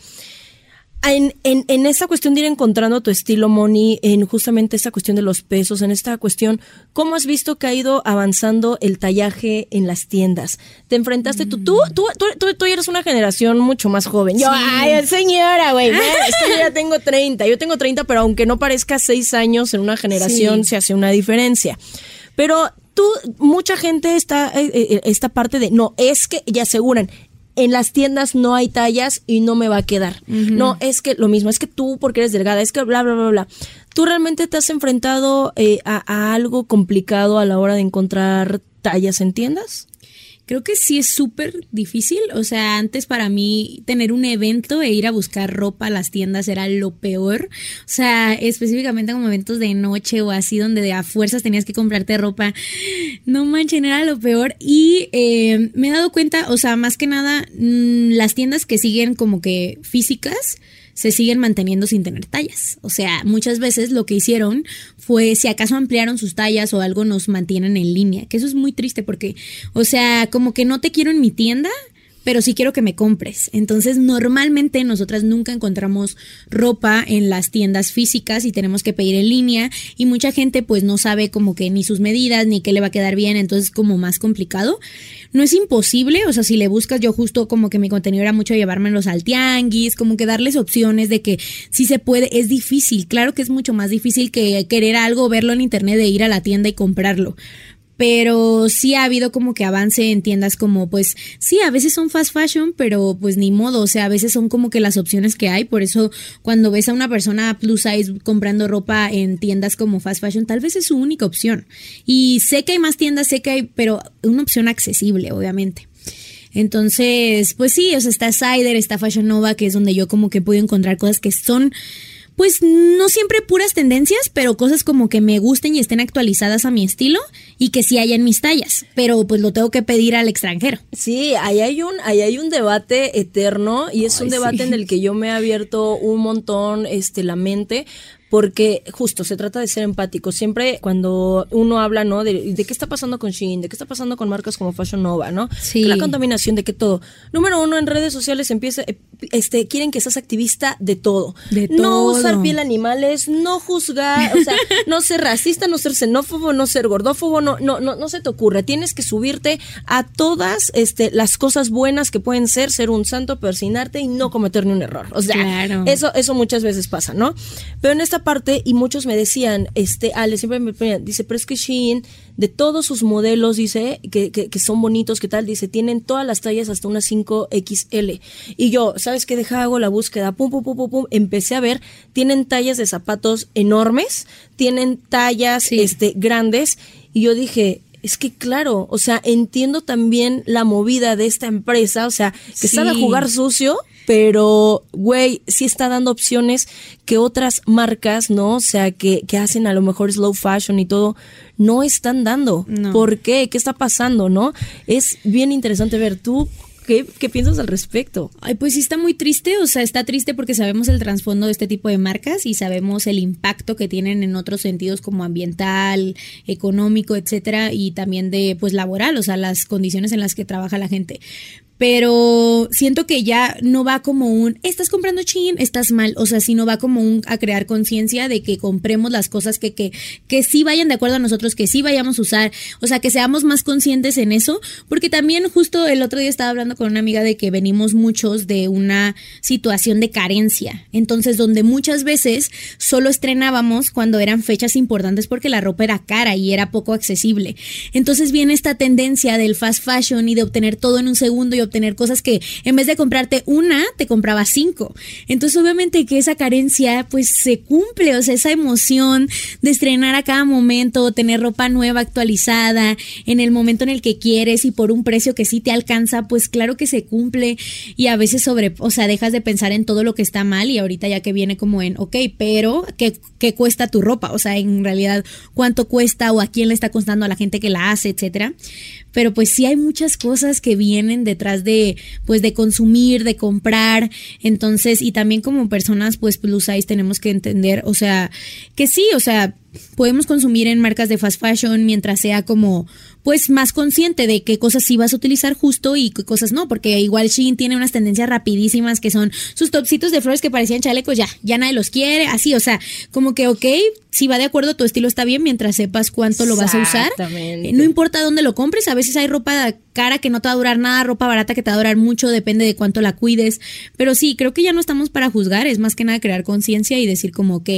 En, en, en esta cuestión de ir encontrando tu estilo, Moni, en justamente esta cuestión de los pesos, en esta cuestión, ¿cómo has visto que ha ido avanzando el tallaje en las tiendas? ¿Te enfrentaste tú? Tú, tú, tú, tú, tú eres una generación mucho más joven. Yo, ay, señora, güey, mira, es que yo ya tengo 30. Yo tengo 30, pero aunque no parezca seis años en una generación, Sí. se hace una diferencia. Pero tú, mucha gente está, eh, eh, esta parte de, no, es que, y aseguran, en las tiendas no hay tallas y no me va a quedar. No, es que lo mismo, es que tú porque eres delgada, es que bla, bla, bla, bla. ¿Tú realmente te has enfrentado eh, a, a algo complicado a la hora de encontrar tallas en tiendas? Creo que sí es súper difícil. O sea, antes para mí tener un evento e ir a buscar ropa a las tiendas era lo peor. O sea, específicamente como eventos de noche o así donde de a fuerzas tenías que comprarte ropa. No manchen, era lo peor. Y eh, me he dado cuenta, o sea, más que nada, mm, las tiendas que siguen como que físicas se siguen manteniendo sin tener tallas. O sea, muchas veces lo que hicieron fue, si acaso ampliaron sus tallas o algo, nos mantienen en línea. Que eso es muy triste porque, o sea, como que no te quiero en mi tienda, pero sí quiero que me compres. Entonces, normalmente nosotras nunca encontramos ropa en las tiendas físicas y tenemos que pedir en línea y mucha gente pues no sabe como que ni sus medidas ni qué le va a quedar bien, entonces como más complicado. No es imposible, o sea, si le buscas yo justo como que mi contenido era mucho llevármelos al tianguis, como que darles opciones de que sí se puede, es difícil, claro que es mucho más difícil que querer algo, verlo en internet, de ir a la tienda y comprarlo pero sí ha habido como que avance en tiendas como pues sí, a veces son fast fashion, pero pues ni modo, o sea, a veces son como que las opciones que hay, por eso cuando ves a una persona plus size comprando ropa en tiendas como fast fashion, tal vez es su única opción. Y sé que hay más tiendas, sé que hay, pero una opción accesible, obviamente. Entonces, pues sí, o sea, está Cider, está Fashion Nova, que es donde yo como que puedo encontrar cosas que son pues no siempre puras tendencias, pero cosas como que me gusten y estén actualizadas a mi estilo y que sí haya en mis tallas, pero pues lo tengo que pedir al extranjero. Sí, ahí hay un, ahí hay un debate eterno y es un debate sí. en el que yo me he abierto un montón este, la mente. Porque justo se trata de ser empático. Siempre cuando uno habla, ¿no? De, de qué está pasando con Shein, de qué está pasando con marcas como Fashion Nova, ¿no? Sí. La contaminación, de que todo. Número uno, en redes sociales empieza, eh, este, quieren que seas activista de todo. De no todo. usar piel animales, no juzgar, o sea, no ser racista, no ser xenófobo, no ser gordófobo, no, no, no, no se te ocurre. Tienes que subirte a todas este, las cosas buenas que pueden ser, ser un santo, persinarte y no cometer ni un error. O sea, Claro. eso, eso muchas veces pasa, ¿no? Pero en esta parte, y muchos me decían, este, Ale, siempre me ponían, dice, pero es que Shein, de todos sus modelos, dice, que, que, que son bonitos, que tal, dice, tienen todas las tallas hasta una 5XL. Y yo, ¿sabes qué? Deja, hago la búsqueda, pum, pum, pum, pum, pum, empecé a ver, tienen tallas de zapatos enormes, tienen tallas, Sí. este, grandes, y yo dije, es que claro, o sea, entiendo también la movida de esta empresa, o sea, que Sí. sabe jugar sucio, pero, güey, sí está dando opciones que otras marcas, ¿no? O sea, que, que hacen a lo mejor slow fashion y todo, no están dando. No. ¿Por qué? ¿Qué está pasando, no? Es bien interesante ver tú. ¿Qué, qué piensas al respecto? Ay, pues sí está muy triste, o sea, está triste porque sabemos el trasfondo de este tipo de marcas y sabemos el impacto que tienen en otros sentidos como ambiental, económico, etcétera, y también de pues laboral, o sea, las condiciones en las que trabaja la gente. Pero siento que ya no va como un, estás comprando chin, estás mal, o sea, sino va como un a crear conciencia de que compremos las cosas que, que, que sí vayan de acuerdo a nosotros, que sí vayamos a usar, o sea, que seamos más conscientes en eso, porque también justo el otro día estaba hablando con una amiga de que venimos muchos de una situación de carencia, entonces donde muchas veces solo estrenábamos cuando eran fechas importantes porque la ropa era cara y era poco accesible. Entonces viene esta tendencia del fast fashion y de obtener todo en un segundo y obtener cosas que en vez de comprarte una, te compraba cinco. Entonces obviamente que esa carencia pues se cumple, o sea, esa emoción de estrenar a cada momento, tener ropa nueva, actualizada, en el momento en el que quieres y por un precio que sí te alcanza, pues claro que se cumple y a veces sobre, o sea, dejas de pensar en todo lo que está mal y ahorita ya que viene como en, ok, pero ¿qué, qué cuesta tu ropa? O sea, en realidad, ¿cuánto cuesta o a quién le está costando a la gente que la hace, etcétera? Pero pues sí hay muchas cosas que vienen detrás de pues de consumir, de comprar, entonces y también como personas pues plus size tenemos que entender, o sea, que sí, o sea, podemos consumir en marcas de fast fashion mientras sea como pues más consciente de qué cosas sí vas a utilizar justo y qué cosas no, porque igual Shein tiene unas tendencias rapidísimas que son sus topsitos de flores que parecían chalecos, ya, ya nadie los quiere, así, o sea, como que ok, si va de acuerdo tu estilo está bien mientras sepas cuánto lo vas a usar. No importa dónde lo compres, a veces hay ropa cara que no te va a durar nada, ropa barata que te va a durar mucho, depende de cuánto la cuides, pero sí, creo que ya no estamos para juzgar, es más que nada crear conciencia y decir como, ok,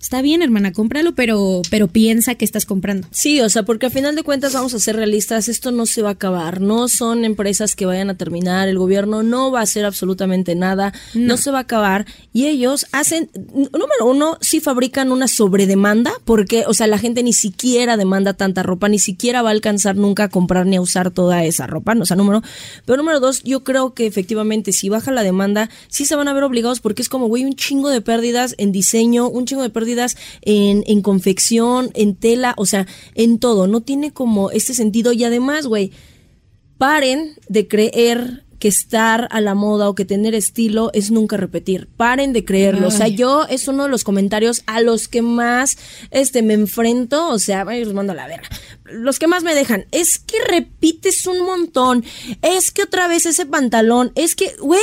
está bien hermana, cómpralo, pero, pero piensa que estás comprando. Sí, o sea, porque al final de cuentas vamos a hacer realistas, esto no se va a acabar, no son empresas que vayan a terminar, el gobierno no va a hacer absolutamente nada, no, se va a acabar. Y ellos hacen, número uno, sí fabrican una sobredemanda porque, o sea, la gente ni siquiera demanda tanta ropa, ni siquiera va a alcanzar nunca a comprar ni a usar toda esa ropa, no, o sea, número, pero número dos, yo creo que efectivamente si baja la demanda, sí se van a ver obligados porque es como, güey, un chingo de pérdidas en diseño, un chingo de pérdidas en, en confección, en tela, o sea, en todo, no tiene como este sentido. Y además, güey, paren de creer que estar a la moda o que tener estilo es nunca repetir. Paren de creerlo. O sea, yo es uno de los comentarios a los que más este me enfrento, o sea, los mando a la verga. Los que más me dejan, es que repites un montón. Es que otra vez ese pantalón, es que, güey,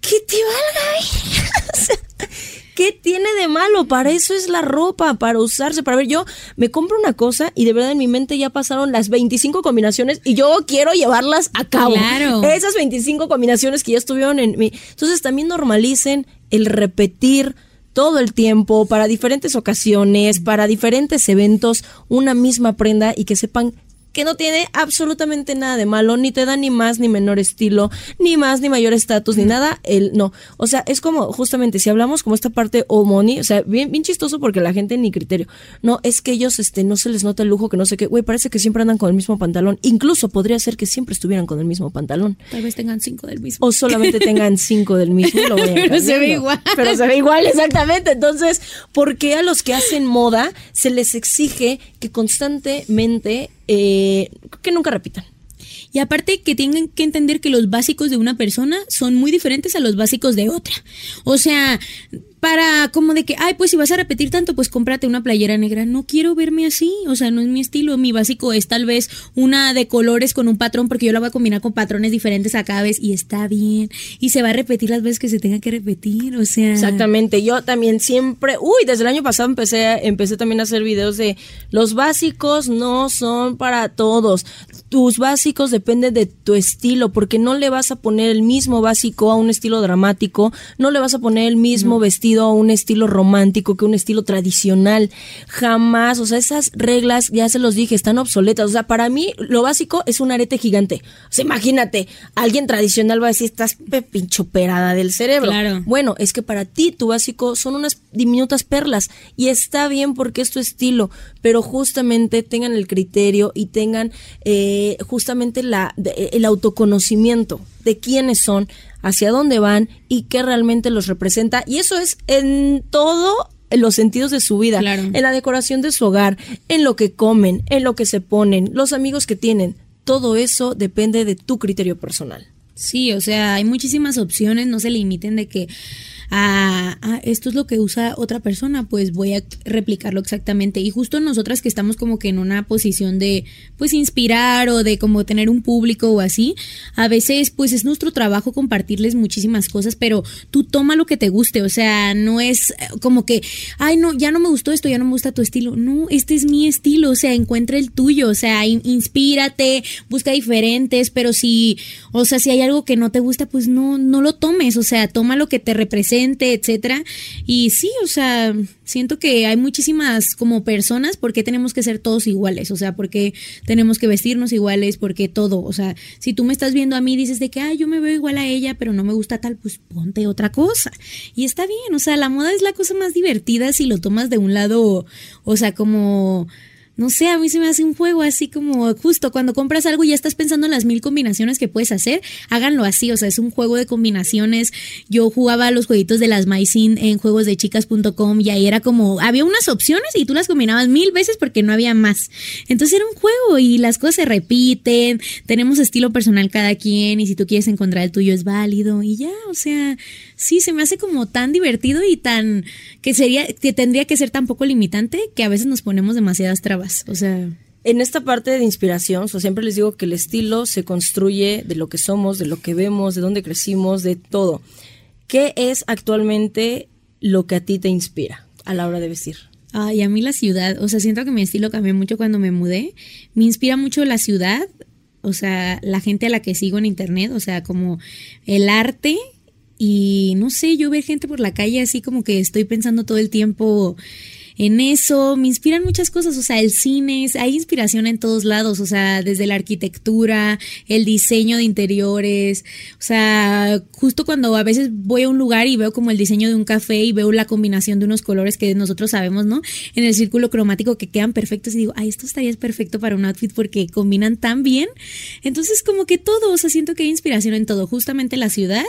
que te valga. ¿Qué tiene de malo? Para eso es la ropa, para usarse, para ver. Yo me compro una cosa y de verdad en mi mente ya pasaron las 25 combinaciones y yo quiero llevarlas a cabo. Claro. Esas 25 combinaciones que ya estuvieron en mí. Entonces también normalicen el repetir todo el tiempo, para diferentes ocasiones, para diferentes eventos, una misma prenda y que sepan que no tiene absolutamente nada de malo, ni te da ni más ni menor estilo, ni más ni mayor estatus, ni nada, el no. O sea, es como justamente si hablamos como esta parte o money, o sea, bien, bien chistoso porque la gente ni criterio. No, es que ellos este no se les nota el lujo, que no sé qué, güey, parece que siempre andan con el mismo pantalón. Incluso podría ser que siempre estuvieran con el mismo pantalón. Tal vez tengan cinco del mismo. O solamente tengan cinco del mismo. Lo Pero se ve igual. Pero se ve igual, exactamente. Entonces, ¿por qué a los que hacen moda se les exige que constantemente eh, que nunca repitan. Y aparte que tengan que entender que los básicos de una persona son muy diferentes a los básicos de otra. O sea, para como de que, ay, pues si vas a repetir tanto, pues cómprate una playera negra. No quiero verme así, o sea, no es mi estilo. Mi básico es tal vez una de colores con un patrón, porque yo la voy a combinar con patrones diferentes a cada vez y está bien. Y se va a repetir las veces que se tenga que repetir, o sea. Exactamente, yo también siempre, uy, desde el año pasado empecé, empecé también a hacer videos de los básicos no son para todos. Tus básicos dependen de tu estilo, porque no le vas a poner el mismo básico a un estilo dramático, no le vas a poner el mismo vestido a un estilo romántico que un estilo tradicional. Jamás, o sea, esas reglas, ya se los dije, están obsoletas. O sea, para mí lo básico es un arete gigante. O sea, imagínate, alguien tradicional va a decir, estás pinchoperada del cerebro. Claro. Bueno, es que para ti tu básico son unas diminutas perlas y está bien porque es tu estilo, pero justamente tengan el criterio y tengan eh, justamente la, de- el autoconocimiento de quiénes son, hacia dónde van y qué realmente los representa. Y eso es en todo en los sentidos de su vida, Claro. en la decoración de su hogar, en lo que comen, en lo que se ponen, los amigos que tienen. Todo eso depende de tu criterio personal. Sí, o sea, hay muchísimas opciones, no se limiten de que, a, esto es lo que usa otra persona, pues voy a replicarlo exactamente. Y justo nosotras que estamos como que en una posición de pues inspirar o de como tener un público o así, a veces pues es nuestro trabajo compartirles muchísimas cosas, pero tú toma lo que te guste, o sea, no es eh, como que, ay no, ya no me gustó esto, ya no me gusta tu estilo, no, este es mi estilo, o sea, encuentra el tuyo, o sea, in- inspírate, busca diferentes, pero si, o sea, si hay algo que no te gusta, pues no, no lo tomes, o sea, toma lo que te etcétera. Y sí, o sea, siento que hay muchísimas como personas, ¿por qué tenemos que ser todos iguales? O sea, porque tenemos que vestirnos iguales, porque todo, o sea, si tú me estás viendo a mí dices de que, ay, yo me veo igual a ella, pero no me gusta tal, pues ponte otra cosa. Y está bien, o sea, la moda es la cosa más divertida si lo tomas de un lado, o sea, como no sé, a mí se me hace un juego así como justo cuando compras algo y ya estás pensando en las mil combinaciones que puedes hacer, háganlo así, o sea, es un juego de combinaciones. Yo jugaba los jueguitos de las Maisin en juegosdechicas.com y ahí era como, había unas opciones y tú las combinabas mil veces porque no había más. Entonces era un juego y las cosas se repiten, tenemos estilo personal cada quien y si tú quieres encontrar el tuyo es válido y ya, o sea, sí, se me hace como tan divertido y tan, que sería, que tendría que ser tan poco limitante que a veces nos ponemos demasiadas trabas, o sea... En esta parte de inspiración, o sea, siempre les digo que el estilo se construye de lo que somos, de lo que vemos, de dónde crecimos, de todo. ¿Qué es actualmente lo que a ti te inspira a la hora de vestir? Ay, a mí la ciudad, o sea, siento que mi estilo cambió mucho cuando me mudé. Me inspira mucho la ciudad, o sea, la gente a la que sigo en internet, o sea, como el arte y no sé, yo ver gente por la calle así como que estoy pensando todo el tiempo en eso, me inspiran muchas cosas, o sea, el cine, hay inspiración en todos lados, o sea, desde la arquitectura, el diseño de interiores, o sea, justo cuando a veces voy a un lugar y veo como el diseño de un café y veo la combinación de unos colores que nosotros sabemos, ¿no? En el círculo cromático que quedan perfectos y digo, ay, esto estaría perfecto para un outfit porque combinan tan bien. Entonces, como que todo, o sea, siento que hay inspiración en todo, justamente la ciudad,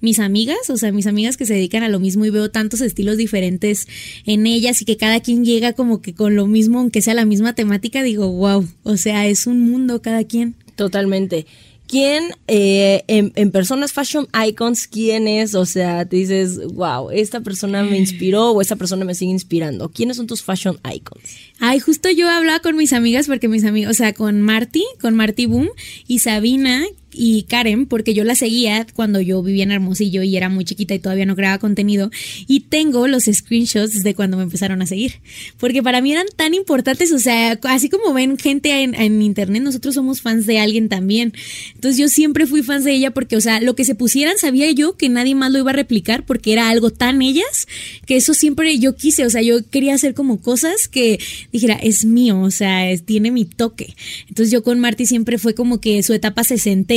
mis amigas, o sea, mis amigas que se dedican a lo mismo y veo tantos estilos diferentes en ellas y que cada quien llega como que con lo mismo, aunque sea la misma temática, digo, wow, o sea, es un mundo cada quien. Totalmente. ¿Quién eh, en, en, personas fashion icons, quién es? O sea, te dices, wow, esta persona me inspiró o esta persona me sigue inspirando. ¿Quiénes son tus fashion icons? Ay, justo yo hablaba con mis amigas porque mis amigas, o sea, con Marty, con Marty Boom y Sabina y Karen, porque yo la seguía cuando yo vivía en Hermosillo y era muy chiquita y todavía no creaba contenido. Y tengo los screenshots de cuando me empezaron a seguir. Porque para mí eran tan importantes, o sea, así como ven gente en, en internet, nosotros somos fans de alguien también. Entonces yo siempre fui fans de ella porque, o sea, lo que se pusieran sabía yo que nadie más lo iba a replicar porque era algo tan ellas que eso siempre yo quise, o sea, yo quería hacer como cosas que dijera, es mío, o sea, es, tiene mi toque. Entonces yo con Marty siempre fue como que su etapa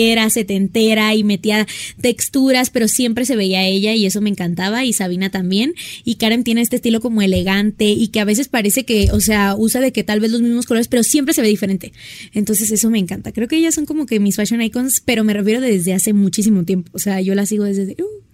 sesentera, setentera y metía texturas, pero siempre se veía ella y eso me encantaba y Sabina también. Y Karen tiene este estilo como elegante y que a veces parece que, o sea, usa de que tal vez los mismos colores, pero siempre se ve diferente. Entonces eso me encanta. Creo que ellas son como que mis fashion icons, pero me refiero desde hace muchísimo tiempo. O sea, yo las sigo desde... Uh.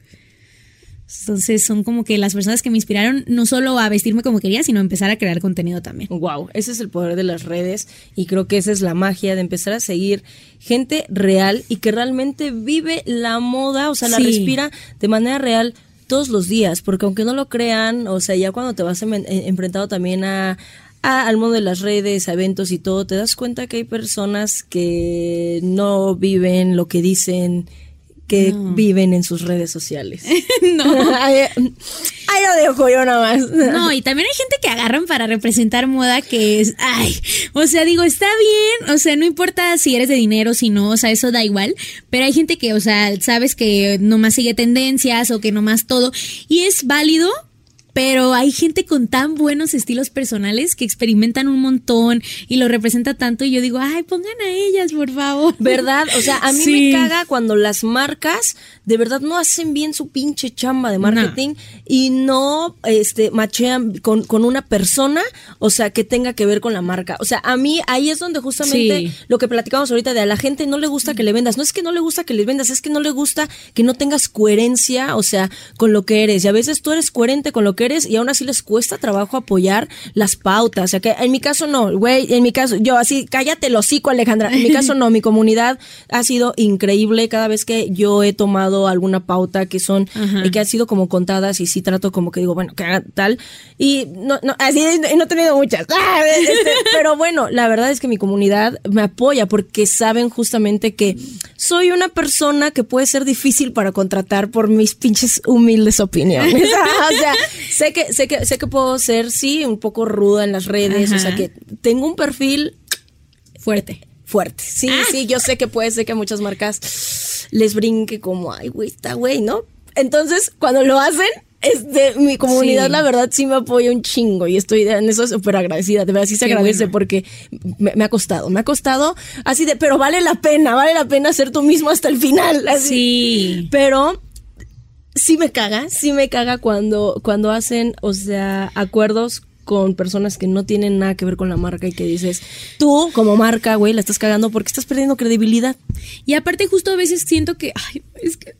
Entonces son como que las personas que me inspiraron no solo a vestirme como quería, sino a empezar a crear contenido también. Wow, ese es el poder de las redes y creo que esa es la magia de empezar a seguir gente real y que realmente vive la moda, o sea, la Sí. respira de manera real todos los días, porque aunque no lo crean, o sea, ya cuando te vas em- eh, enfrentado también a, a- al mundo de las redes, a eventos y todo, te das cuenta que hay personas que no viven lo que dicen que viven en sus redes sociales. no. Ahí ahí lo dejo yo nada más. No, y también hay gente que agarran para representar moda que es, ay, o sea, digo, está bien, o sea, no importa si eres de dinero, si no, o sea, eso da igual, pero hay gente que, o sea, sabes que nomás sigue tendencias o que nomás todo, y es válido. Pero hay gente con tan buenos estilos personales que experimentan un montón y lo representa tanto y yo digo, ay, pongan a ellas, por favor. ¿Verdad? O sea, a mí Sí. me caga cuando las marcas de verdad no hacen bien su pinche chamba de marketing y no este machean con, con una persona, o sea, que tenga que ver con la marca. O sea, a mí ahí es donde justamente Sí. lo que platicamos ahorita de a la gente no le gusta que le vendas. No es que no le gusta que les vendas, es que no le gusta que no tengas coherencia, o sea, con lo que eres. Y a veces tú eres coherente con lo que eres mujeres y aún así les cuesta trabajo apoyar las pautas. O sea, que en mi caso no, güey, en mi caso, yo así, cállate lo hocico, Alejandra. En mi caso no, mi comunidad ha sido increíble cada vez que yo he tomado alguna pauta que son, y que han sido como contadas y sí trato como que digo, bueno, que haga tal. Y no, no, así, no he tenido muchas. Ah, este, pero bueno, la verdad es que mi comunidad me apoya porque saben justamente que soy una persona que puede ser difícil para contratar por mis pinches humildes opiniones. o sea, sé que, sé que, sé que puedo ser, sí, un poco ruda en las redes. O sea, que tengo un perfil Fuerte. fuerte. Sí, sí, yo sé que puede ser que a muchas marcas les brinque como, ay, güey, está güey, ¿no? Entonces, cuando lo hacen, este, mi comunidad, Sí. la verdad, sí me apoya un chingo y estoy en eso súper agradecida. De verdad, sí se Qué agradece bueno. porque me, me ha costado, me ha costado así de, pero vale la pena, vale la pena ser tú mismo hasta el final. Así. Sí. Pero sí me caga, sí me caga cuando, cuando hacen, o sea, acuerdos con personas que no tienen nada que ver con la marca y que dices, tú como marca, güey, la estás cagando porque estás perdiendo credibilidad. Y aparte justo a veces siento que, ay, es que...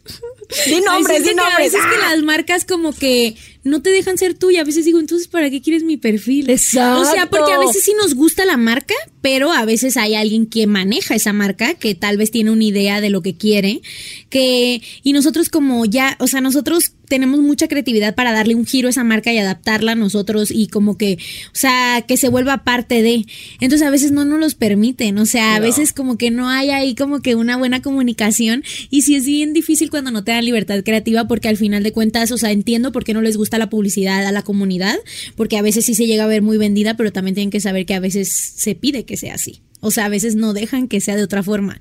Di nombres, di que A nombres. veces que las marcas como que no te dejan ser tú y a veces digo, entonces, ¿para qué quieres mi perfil? Exacto. O sea, porque a veces sí nos gusta la marca, pero a veces hay alguien que maneja esa marca, que tal vez tiene una idea de lo que quiere, que, y nosotros como ya, o sea, nosotros tenemos mucha creatividad para darle un giro a esa marca y adaptarla a nosotros y como que, o sea, que se vuelva parte de. Entonces a veces no nos los permiten, o sea, a veces como que no hay ahí como que una buena comunicación y sí es bien difícil cuando no te dan libertad creativa porque al final de cuentas, o sea, entiendo por qué no les gusta la publicidad a la comunidad, porque a veces sí se llega a ver muy vendida, pero también tienen que saber que a veces se pide que sea así. O sea, a veces no dejan que sea de otra forma.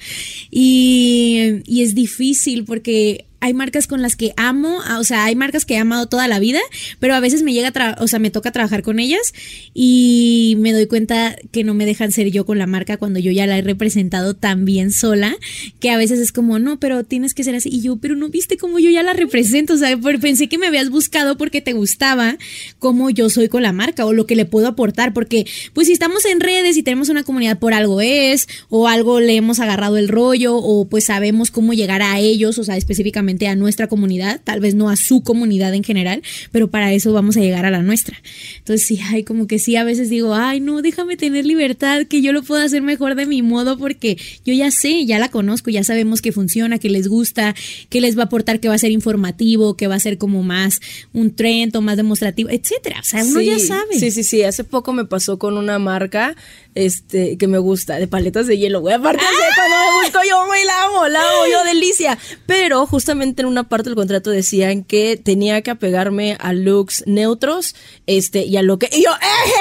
Y, y es difícil porque hay marcas con las que amo, ah, o sea, hay marcas que he amado toda la vida, pero a veces me llega, a o sea, me toca trabajar con ellas y me doy cuenta que no me dejan ser yo con la marca cuando yo ya la he representado tan bien sola, que a veces es como, no, pero tienes que ser así. Y yo, pero no viste cómo yo ya la represento, o sea, pensé que me habías buscado porque te gustaba cómo yo soy con la marca o lo que le puedo aportar, porque pues si estamos en redes y tenemos una comunidad por algo es, o algo le hemos agarrado el rollo, o pues sabemos cómo llegar a ellos, o sea, específicamente a nuestra comunidad, tal vez no a su comunidad en general, pero para eso vamos a llegar a la nuestra. Entonces sí, hay como que sí, a veces digo, ay, no, déjame tener libertad, que yo lo puedo hacer mejor de mi modo, porque yo ya sé, ya la conozco, ya sabemos que funciona, que les gusta, que les va a aportar, que va a ser informativo, que va a ser como más un trend o más demostrativo, etcétera. O sea, uno ya sabe. Sí, sí, sí. Hace poco me pasó con una marca este, que me gusta, de paletas de hielo, güey. Aparte, ¡Ah! cuando me busco yo, güey, la amo, la amo, yo, delicia. Pero justamente en una parte del contrato decían que tenía que apegarme a looks neutros este, y a lo que. Y yo,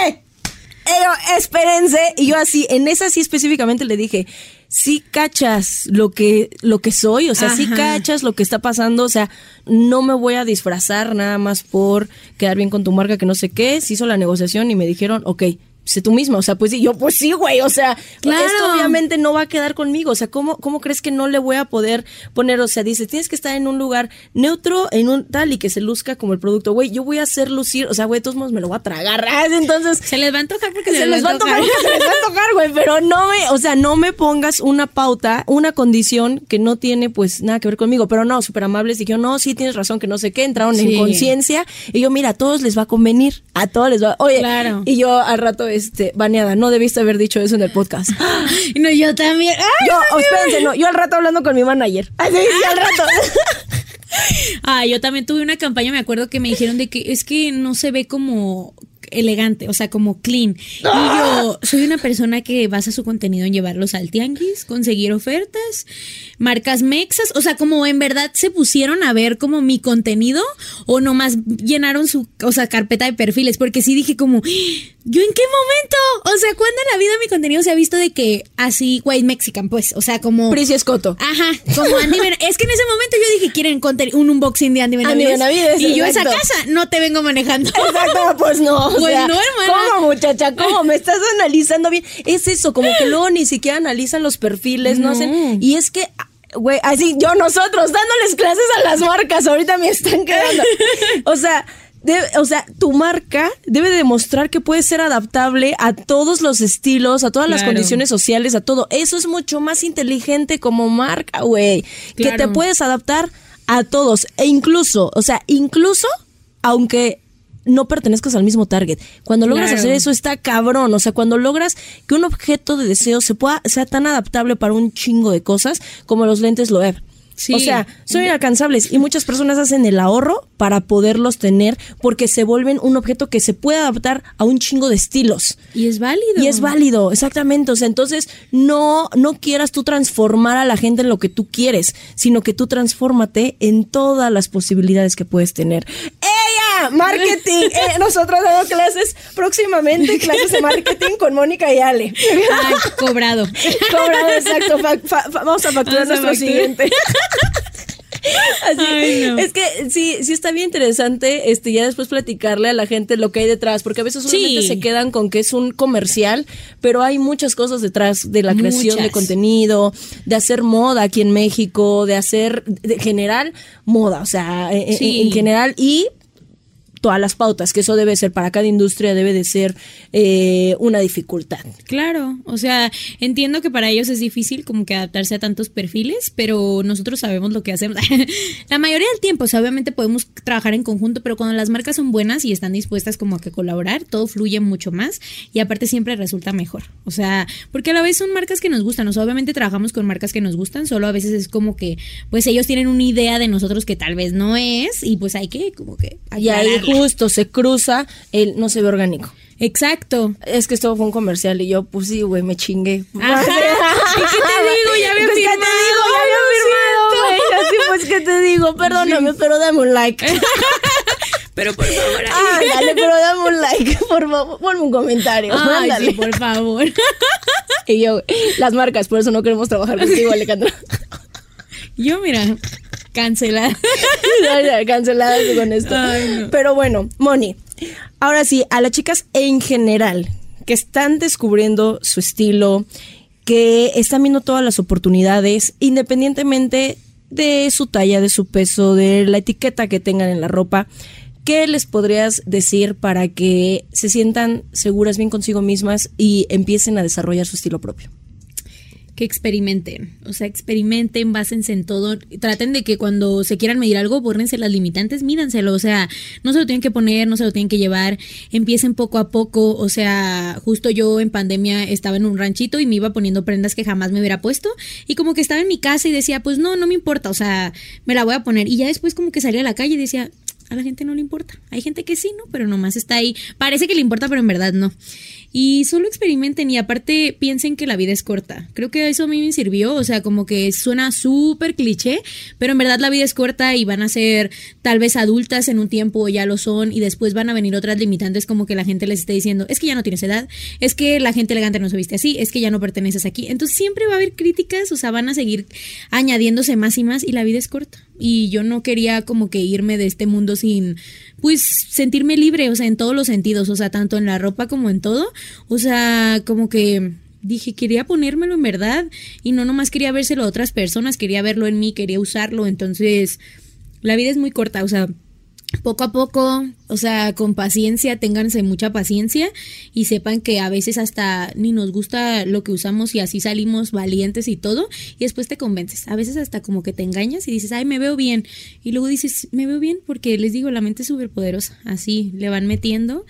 ¡eje! Ello, espérense. Y yo así, en esa sí específicamente le dije, sí cachas lo que, lo que soy, o sea, sí Ajá. cachas lo que está pasando, o sea, no me voy a disfrazar nada más por quedar bien con tu marca, que no sé qué. Se hizo la negociación y me dijeron, ok. Sé tú misma, o sea, pues sí, yo, pues sí, güey, o sea, Claro. esto obviamente no va a quedar conmigo, o sea, ¿cómo, ¿cómo crees que no le voy a poder poner, o sea, dice, tienes que estar en un lugar neutro, en un tal y que se luzca como el producto, güey, yo voy a hacer lucir, o sea, güey, de todos modos me lo voy a tragar, entonces, Se les va a antojar porque se les va a tocar, se les va a tocar, güey, pero no me, o sea, no me pongas una pauta, una condición que no tiene pues nada que ver conmigo, pero no, súper amables, dijeron, no, sí tienes razón, que no sé qué, entraron Sí. en conciencia, y yo, mira, a todos les va a convenir, a todos les va, oye, Claro. y yo al rato, este, baneada, no debiste haber dicho eso en el podcast. No, yo también. ¡Ay! Yo, oh, espérense, no, yo al rato hablando con mi manager. Así, sí, al rato. Ah, yo también tuve una campaña, me acuerdo que me dijeron de que es que no se ve como elegante, o sea, como clean. Y yo soy una persona que basa su contenido en llevarlos al tianguis, conseguir ofertas, marcas mexas, o sea, como en verdad se pusieron a ver como mi contenido o nomás llenaron su, o sea, carpeta de perfiles, porque sí dije como, ¿yo en qué momento? O sea, ¿cuándo en la vida mi contenido se ha visto de que así, white mexican, pues, o sea, como... Prissy Escoto. Ajá, como Andy. Es que en ese momento yo dije, quieren un unboxing de Andy Benavides. Benavides, y yo esa exacto. casa no te vengo manejando. Exacto, pues no. O Pues sea, no, hermana. ¿Cómo, muchacha? ¿Cómo? Me estás analizando bien. Es eso, como que luego ni siquiera analizan los perfiles, no, hacen. Y es que. Güey, así yo nosotros dándoles clases a las marcas, ahorita me están quedando. O sea, debe- o sea, tu marca debe demostrar que puede ser adaptable a todos los estilos, a todas las condiciones sociales, a todo. Eso es mucho más inteligente como marca, güey. Que te puedes adaptar a todos. E incluso, o sea, incluso, aunque no pertenezcas al mismo target. Cuando logras Claro. hacer eso está cabrón, o sea, cuando logras que un objeto de deseo se pueda sea tan adaptable para un chingo de cosas como los lentes Loewe. Sí. O sea, son inalcanzables y muchas personas hacen el ahorro para poderlos tener porque se vuelven un objeto que se puede adaptar a un chingo de estilos. Y es válido. Y es válido, exactamente. O sea, entonces no, no quieras tú transformar a la gente en lo que tú quieres, sino que tú transfórmate en todas las posibilidades que puedes tener. ¡Marketing! Eh, nosotros damos clases próximamente, clases de marketing con Mónica y Ale. Ay, cobrado. Cobrado, exacto. Fa- vamos a facturar Vamos a nuestro facturar. siguiente. Así, Ay, no. Es que sí, sí está bien interesante este ya después platicarle a la gente lo que hay detrás, porque a veces solamente Sí. se quedan con que es un comercial, pero hay muchas cosas detrás de la creación de contenido, de hacer moda aquí en México, de hacer de general moda, o sea, en general y todas las pautas, que eso debe ser para cada industria, debe de ser eh, una dificultad. Claro, o sea, entiendo que para ellos es difícil como que adaptarse a tantos perfiles, pero nosotros sabemos lo que hacemos. La mayoría del tiempo, o sea, obviamente podemos trabajar en conjunto, pero cuando las marcas son buenas y están dispuestas como a que colaborar, todo fluye mucho más y aparte siempre resulta mejor. O sea, porque a la vez son marcas que nos gustan, o sea, obviamente trabajamos con marcas que nos gustan, solo a veces es como que pues ellos tienen una idea de nosotros que tal vez no es y pues hay que como que Y ahí aclararla. Justo se cruza el no se ve orgánico. Exacto. Es que esto fue un comercial y yo, pues sí, güey, me chingué. Ajá. ¿Y qué te digo? Ya había Pues, ¿qué te firmado. digo? Ya había firmado, güey. Así pues, ¿qué te digo? Perdóname, pero dame un like. Pero por favor, Ah, dale, pero dame un like, por favor. Ponme un comentario. Ay, sí, por favor. Y yo, las marcas, por eso no queremos trabajar contigo, Alejandro. Yo, mira, cancelada. Canceladas con esto. Ay, no. Pero bueno, Moni, ahora sí, a las chicas en general que están descubriendo su estilo, que están viendo todas las oportunidades, independientemente de su talla, de su peso, de la etiqueta que tengan en la ropa, ¿qué les podrías decir para que se sientan seguras bien consigo mismas y empiecen a desarrollar su estilo propio? Que experimenten, o sea, experimenten, básense en todo, traten de que cuando se quieran medir algo, bórrense las limitantes, mídanselo, o sea, no se lo tienen que poner, no se lo tienen que llevar, empiecen poco a poco, o sea, justo yo en pandemia estaba en un ranchito y me iba poniendo prendas que jamás me hubiera puesto. Y como que estaba en mi casa y decía, pues no, no me importa, o sea, me la voy a poner. Y ya después como que salía a la calle y decía, a la gente no le importa. Hay gente que sí, ¿no? Pero nomás está ahí. Parece que le importa, pero en verdad no. Y solo experimenten y aparte piensen que la vida es corta. Creo que eso a mí me sirvió. O sea, como que suena súper cliché, pero en verdad la vida es corta y van a ser tal vez adultas en un tiempo o ya lo son y después van a venir otras limitantes como que la gente les esté diciendo, es que ya no tienes edad, es que la gente elegante no se viste así, es que ya no perteneces aquí. Entonces siempre va a haber críticas, o sea, van a seguir añadiéndose más y más y la vida es corta. Y yo no quería como que irme de este mundo sin, pues, sentirme libre, o sea, en todos los sentidos, o sea, tanto en la ropa como en todo. O sea, como que dije, quería ponérmelo en verdad y no nomás quería vérselo a otras personas, quería verlo en mí, quería usarlo. Entonces, la vida es muy corta, o sea, poco a poco, o sea, con paciencia, ténganse mucha paciencia y sepan que a veces hasta ni nos gusta lo que usamos y así salimos valientes y todo y después te convences. A veces hasta como que te engañas y dices, ay, me veo bien. Y luego dices, me veo bien porque les digo, la mente es súper poderosa. Así le van metiendo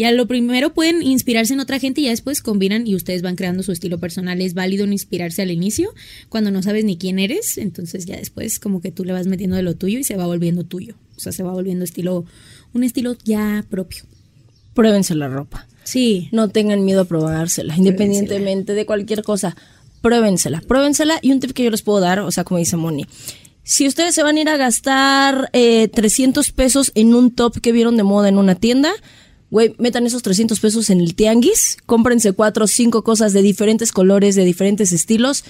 y a lo primero pueden inspirarse en otra gente y ya después combinan y ustedes van creando su estilo personal. Es válido no inspirarse al inicio cuando no sabes ni quién eres, entonces ya después como que tú le vas metiendo de lo tuyo y se va volviendo tuyo. O sea, se va volviendo estilo, un estilo ya propio. Pruébense la ropa. Sí. No tengan miedo a probársela, independientemente de cualquier cosa. Pruébensela, pruébensela. Y un tip que yo les puedo dar, o sea, como dice Moni, si ustedes se van a ir a gastar eh, 300 pesos en un top que vieron de moda en una tienda, güey, metan esos 300 pesos en el tianguis, cómprense cuatro o cinco cosas de diferentes colores, de diferentes estilos.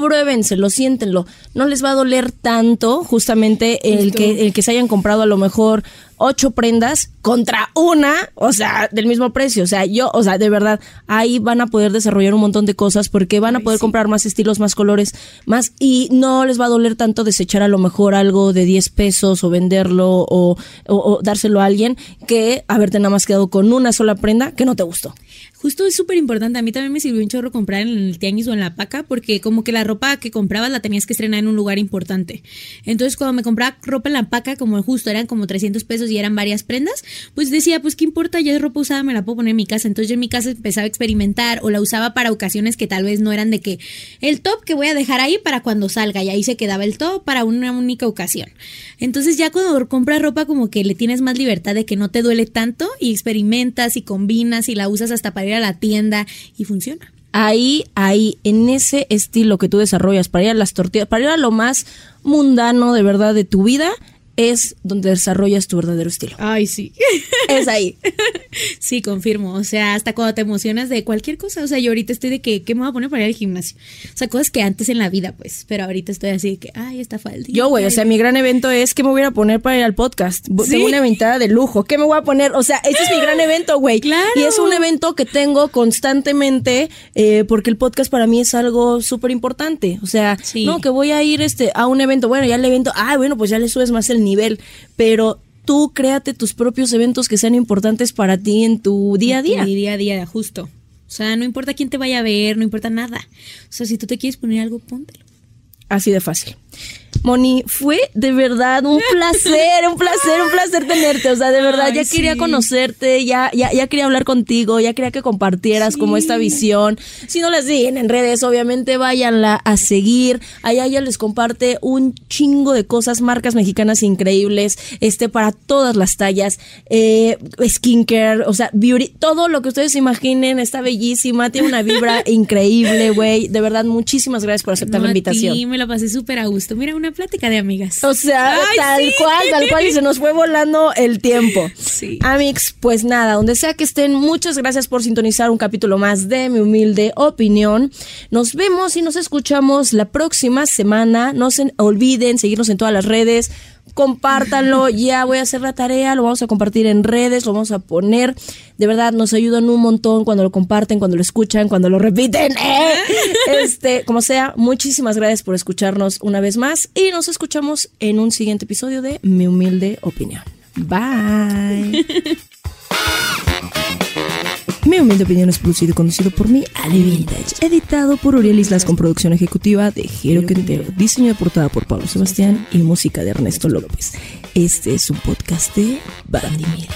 Pruébenselo, siéntenlo. No les va a doler tanto justamente el que, el que se hayan comprado a lo mejor ocho prendas contra una, o sea, del mismo precio. O sea, yo, o sea, de verdad, ahí van a poder desarrollar un montón de cosas porque van a poder comprar más estilos, más colores, más, y no les va a doler tanto desechar a lo mejor algo de 10 pesos o venderlo o, o- o dárselo a alguien que haberte nada más quedado con una sola prenda que no te gustó. Justo es súper importante. A mí también me sirvió un chorro comprar en el tianguis o en la paca porque como que la ropa que comprabas la tenías que estrenar en un lugar importante. Entonces cuando me compraba ropa en la paca, como justo eran como 300 pesos y eran varias prendas, pues decía, pues qué importa, ya es ropa usada, me la puedo poner en mi casa. Entonces yo en mi casa empezaba a experimentar o la usaba para ocasiones que tal vez no eran de que el top que voy a dejar ahí para cuando salga y ahí se quedaba el top para una única ocasión. Entonces ya cuando compras ropa como que le tienes más libertad de que no te duele tanto y experimentas y combinas y la usas hasta para ir a la tienda y funciona. Ahí, ahí, en ese estilo que tú desarrollas para ir a las tortillas, para ir a lo más mundano de verdad de tu vida, es donde desarrollas tu verdadero estilo. Ay, sí. Es ahí. Sí, confirmo. O sea, hasta cuando te emocionas de cualquier cosa. O sea, yo ahorita estoy de que, ¿qué me voy a poner para ir al gimnasio? O sea, cosas que antes en la vida, pues. Pero ahorita estoy así de que, ay, esta falda. Yo, güey, o sea, mi gran evento es ¿qué me voy a poner para ir al podcast? Tengo una invitada de lujo. ¿Qué me voy a poner? O sea, ese es mi gran evento, güey. Claro. Y es un evento que tengo constantemente eh, porque el podcast para mí es algo súper importante. O sea, Sí. no, que voy a ir este, a un evento. Bueno, ya el evento, ah, bueno, pues ya le subes más el nivel. Pero tú créate tus propios eventos que sean importantes para ti en tu día a día. Mi día a día, justo. O sea, no importa quién te vaya a ver, no importa nada. O sea, si tú te quieres poner algo, póntelo. Así de fácil. Moni, fue de verdad un placer, un placer, un placer tenerte. O sea, de verdad, Ay, ya quería sí. conocerte, ya, ya, ya quería hablar contigo, ya quería que compartieras como esta visión. Si no las siguen en redes, obviamente váyanla a seguir. Allá ella les comparte un chingo de cosas, marcas mexicanas increíbles, este, para todas las tallas, eh, skincare, o sea, beauty, todo lo que ustedes imaginen, está bellísima, tiene una vibra increíble, güey. De verdad, muchísimas gracias por aceptar No, la invitación. ti, me la pasé súper a gusto. Mira, una plática de amigas. O sea, Ay, tal sí. cual, tal cual, y se nos fue volando el tiempo. Sí. Amix, pues nada, donde sea que estén, muchas gracias por sintonizar un capítulo más de mi humilde opinión. Nos vemos y nos escuchamos la próxima semana. No se olviden seguirnos en todas las redes. Compártanlo, ya voy a hacer la tarea, lo vamos a compartir en redes, lo vamos a poner. De verdad, nos ayudan un montón cuando lo comparten, cuando lo escuchan, cuando lo repiten. ¡Eh! Este, como sea, muchísimas gracias por escucharnos una vez más y nos escuchamos en un siguiente episodio de Mi Humilde Opinión. Bye. Mi humilde opinión es producido y conducido por mí, Ale Vintage. Editado por Uriel Islas con producción ejecutiva de Jero Quintero. Diseño de portada por Pablo Sebastián y música de Ernesto López. Este es un podcast de Bandimir.